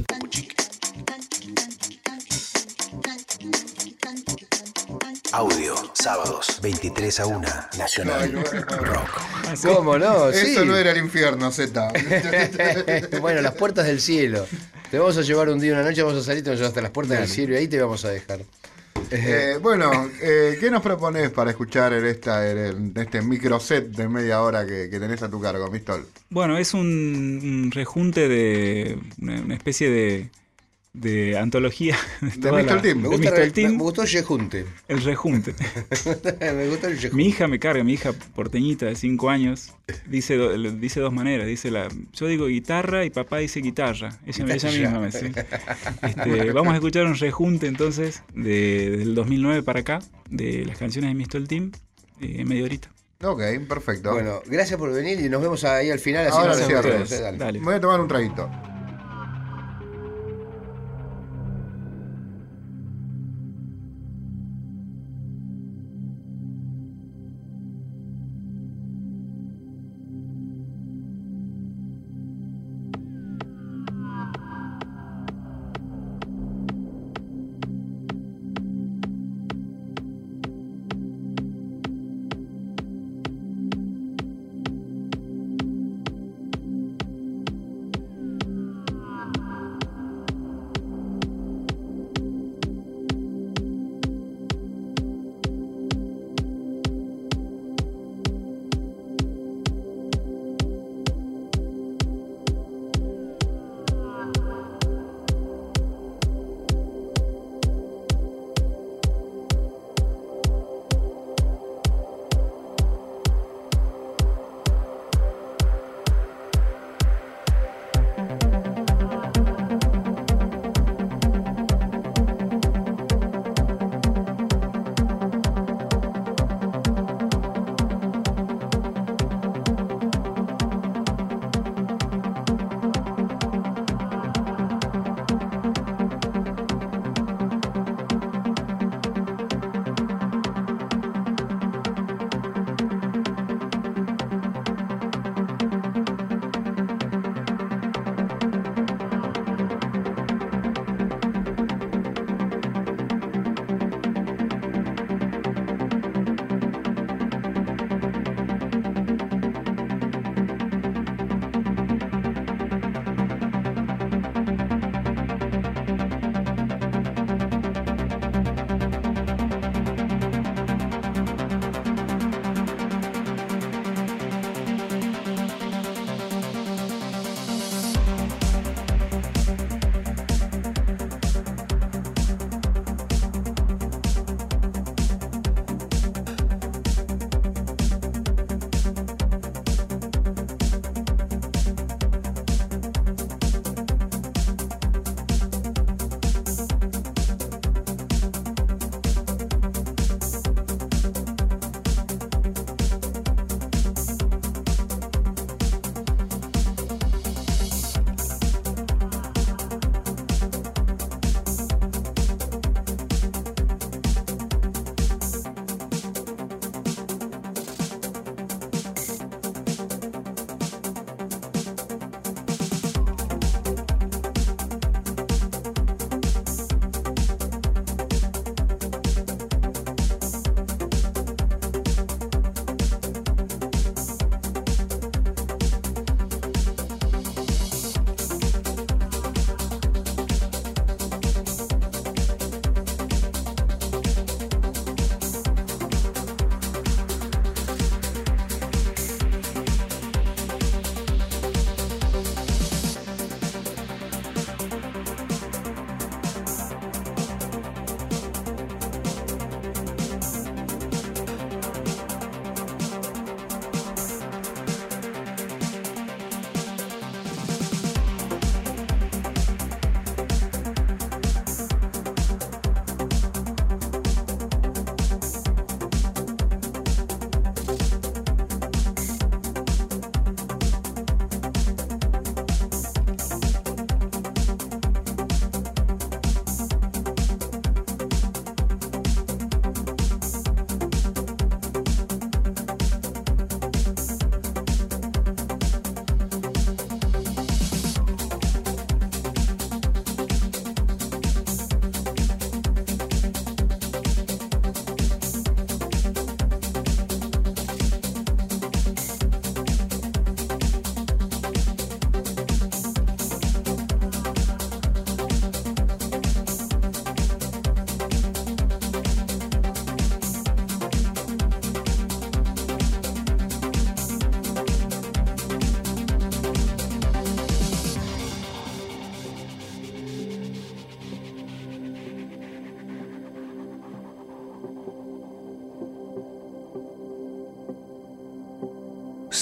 Audio, sábados, 23 a 1, Nacional Rock. ¿Cómo no? Eso Sí. no era el infierno, Z. bueno, las puertas del cielo. Te vamos a llevar un día, una noche, vamos a salir, te vamos a llevar hasta las puertas del cielo y ahí te vamos a dejar. Eh, bueno, eh, ¿qué nos propones para escuchar en, esta, en este micro set de media hora que, que tenés a tu cargo, Mistol? Bueno, es un, un rejunte de una especie de, de antología. De la- Team. Me gusta, el- Team. me gustó el Yejunte. El rejunte. me gustó el Yejunte. Mi hija me carga, mi hija porteñita de 5 años, dice, do- dice dos maneras. Dice la, yo digo guitarra y papá dice guitarra. Ella, ella misma me dice. Este, vamos a escuchar un rejunte entonces de, del 2009 para acá, de las canciones de Mistol Team, eh, en media horita. Ok, perfecto. Bueno, gracias por venir y nos vemos ahí al final. Así Ahora nos eh, dale. Dale. Me voy a tomar un traguito.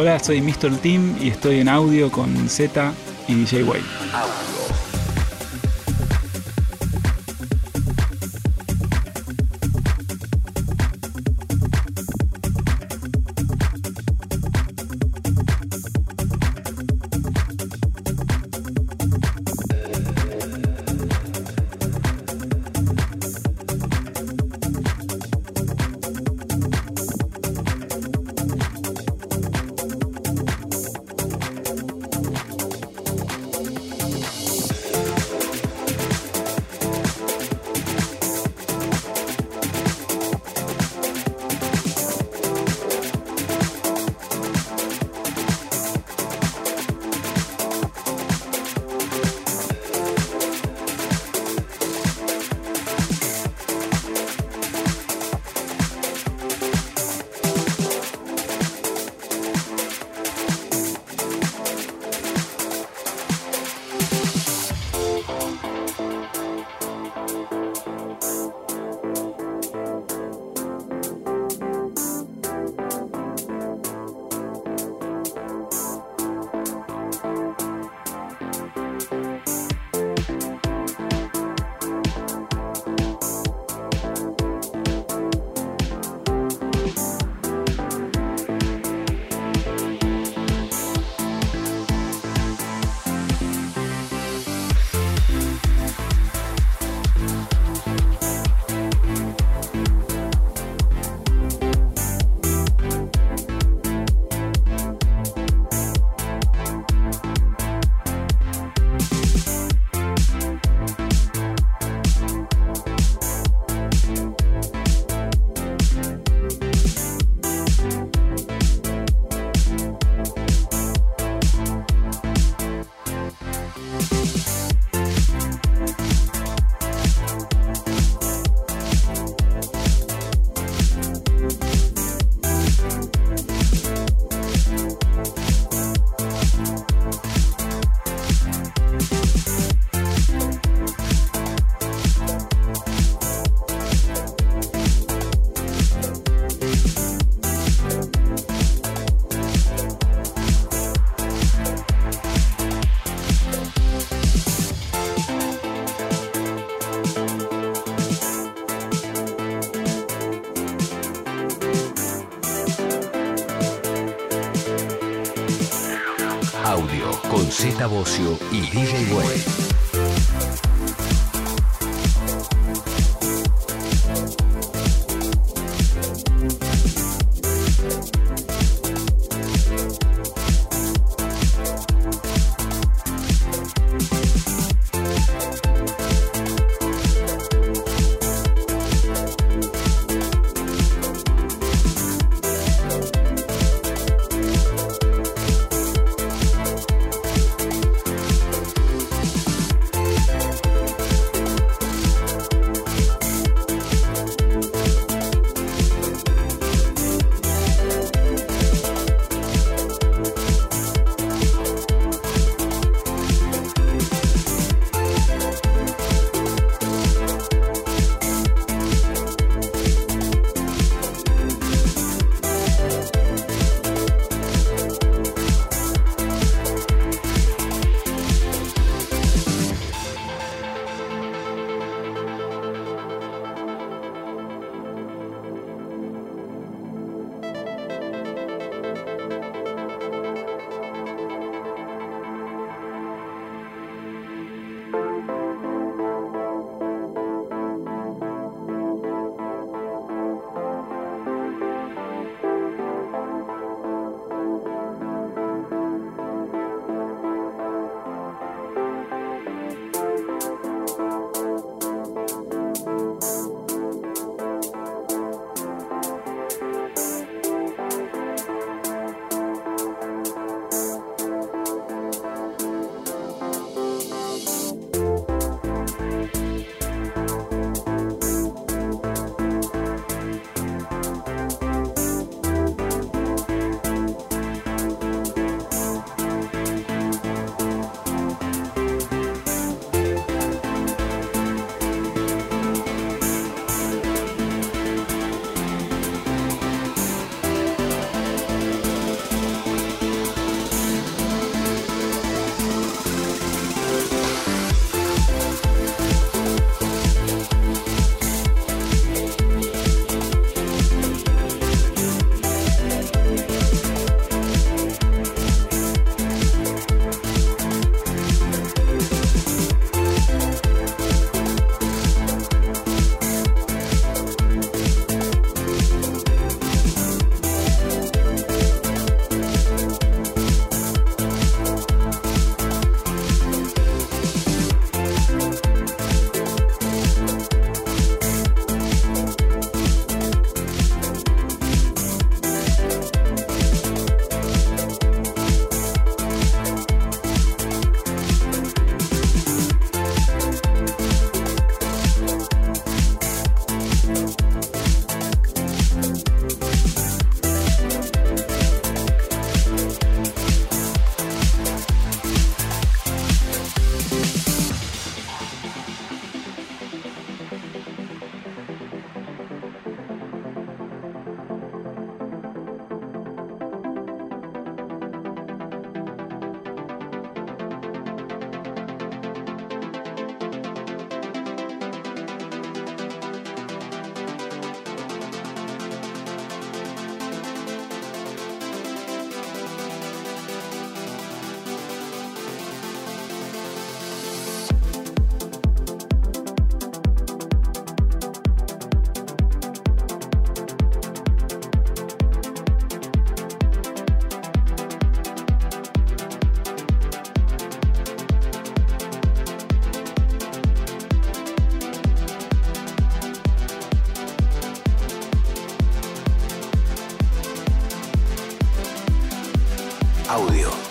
Hola, soy Mr. Team y estoy en audio con Z y DJ Way. Z Bocio y DJ Way.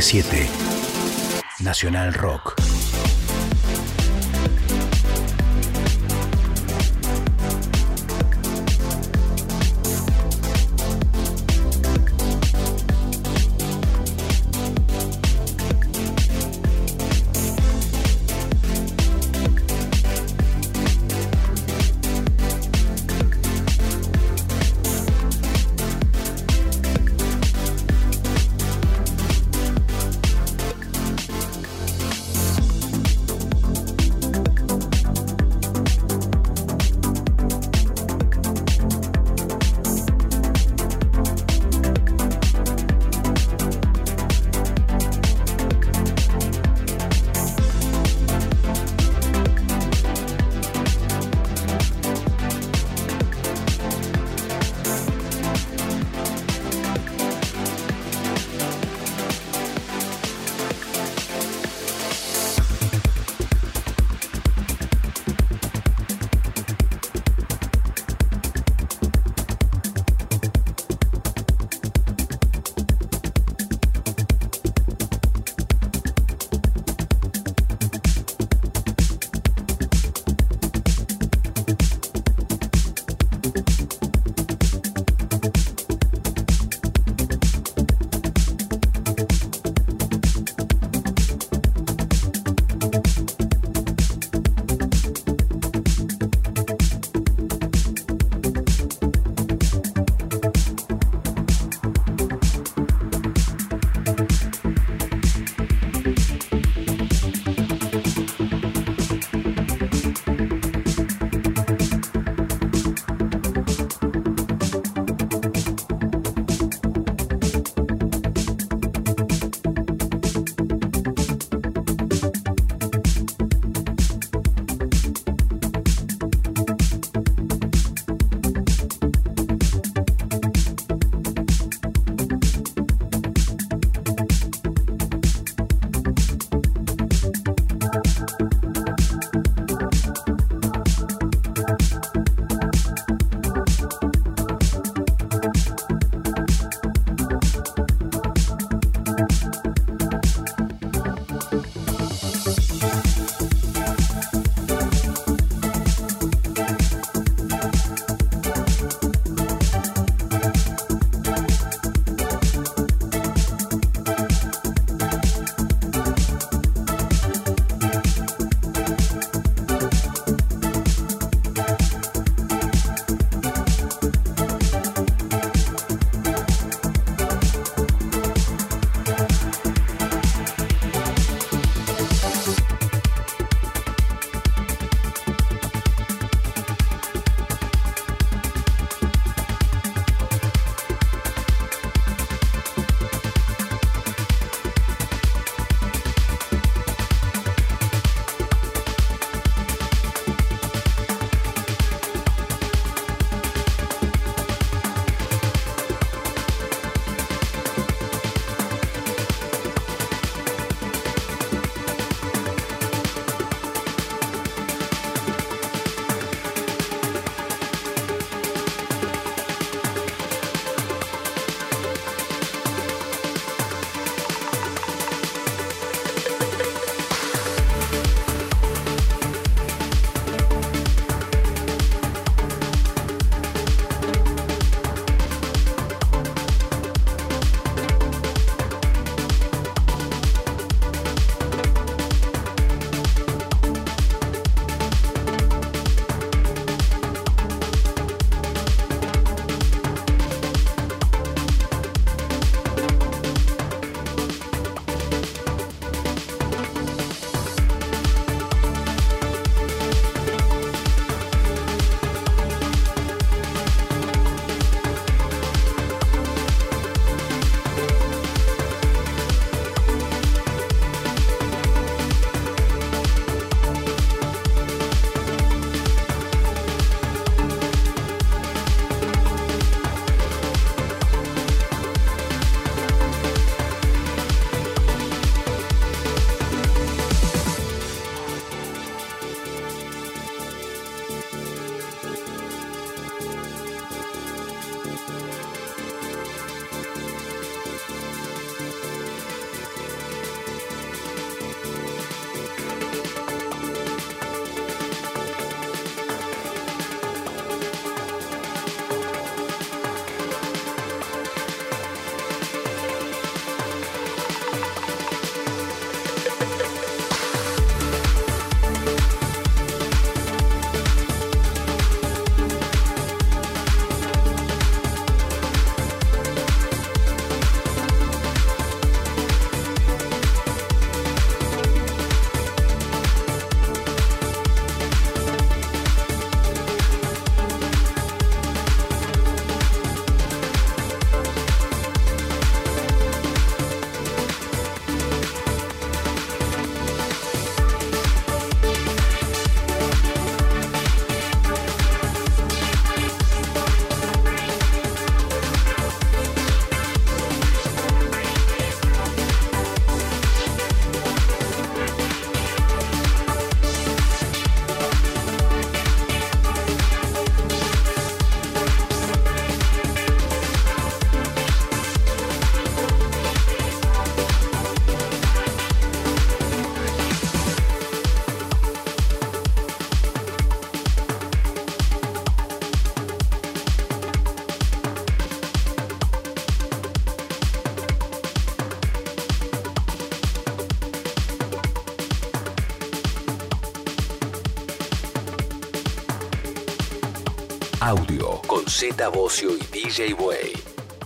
937 Nacional Rock. Con Z Bocio y DJ Way.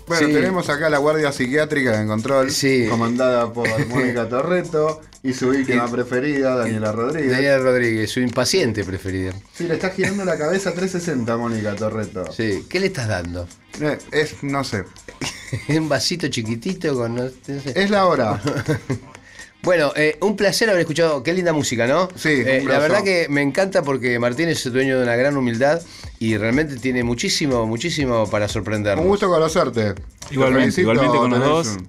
Bueno, Sí. tenemos acá la guardia psiquiátrica en control, Sí. comandada por Mónica Torreto y su víctima preferida, Daniela Rodríguez. Daniela Rodríguez, su impaciente preferida. Sí, le está girando la cabeza 360 Mónica Torreto. Sí, ¿qué le estás dando? Eh, Es, no sé. Un vasito chiquitito con. no sé. Es la hora. Bueno, eh, un placer haber escuchado. Qué linda música, ¿no? Sí, Eh, un la verdad que me encanta porque Martín es dueño de una gran humildad y realmente tiene muchísimo, muchísimo para sorprendernos. Un gusto conocerte. Te Igualmente, igualmente con los dos. un-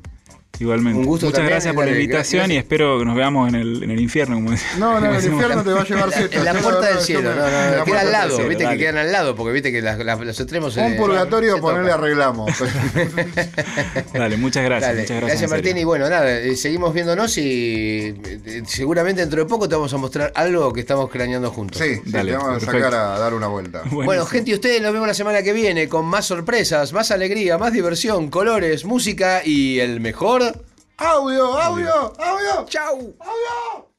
Igualmente. Un gusto Muchas también, gracias por la invitación gracias. y espero que nos veamos en el, en el infierno, como decía. No, no, el infierno te va a llevar En la- fiesta. en la puerta del cielo, en queda al lado, cielo. viste dale. que quedan al lado, porque viste que las- las- los extremos Un purgatorio, se ponerle arreglamos. Dale, muchas gracias. Dale, muchas gracias. gracias en. Martín y bueno, nada, eh, seguimos viéndonos y eh, seguramente dentro de poco te vamos a mostrar algo que estamos craneando juntos. Sí, sí, Dale, te vamos a sacar a dar una vuelta. Bueno, gente, y ustedes nos vemos la semana que viene con más sorpresas, más alegría, más diversión, colores, música y el mejor. Audio, audio, audio. ¡Chau! Audio.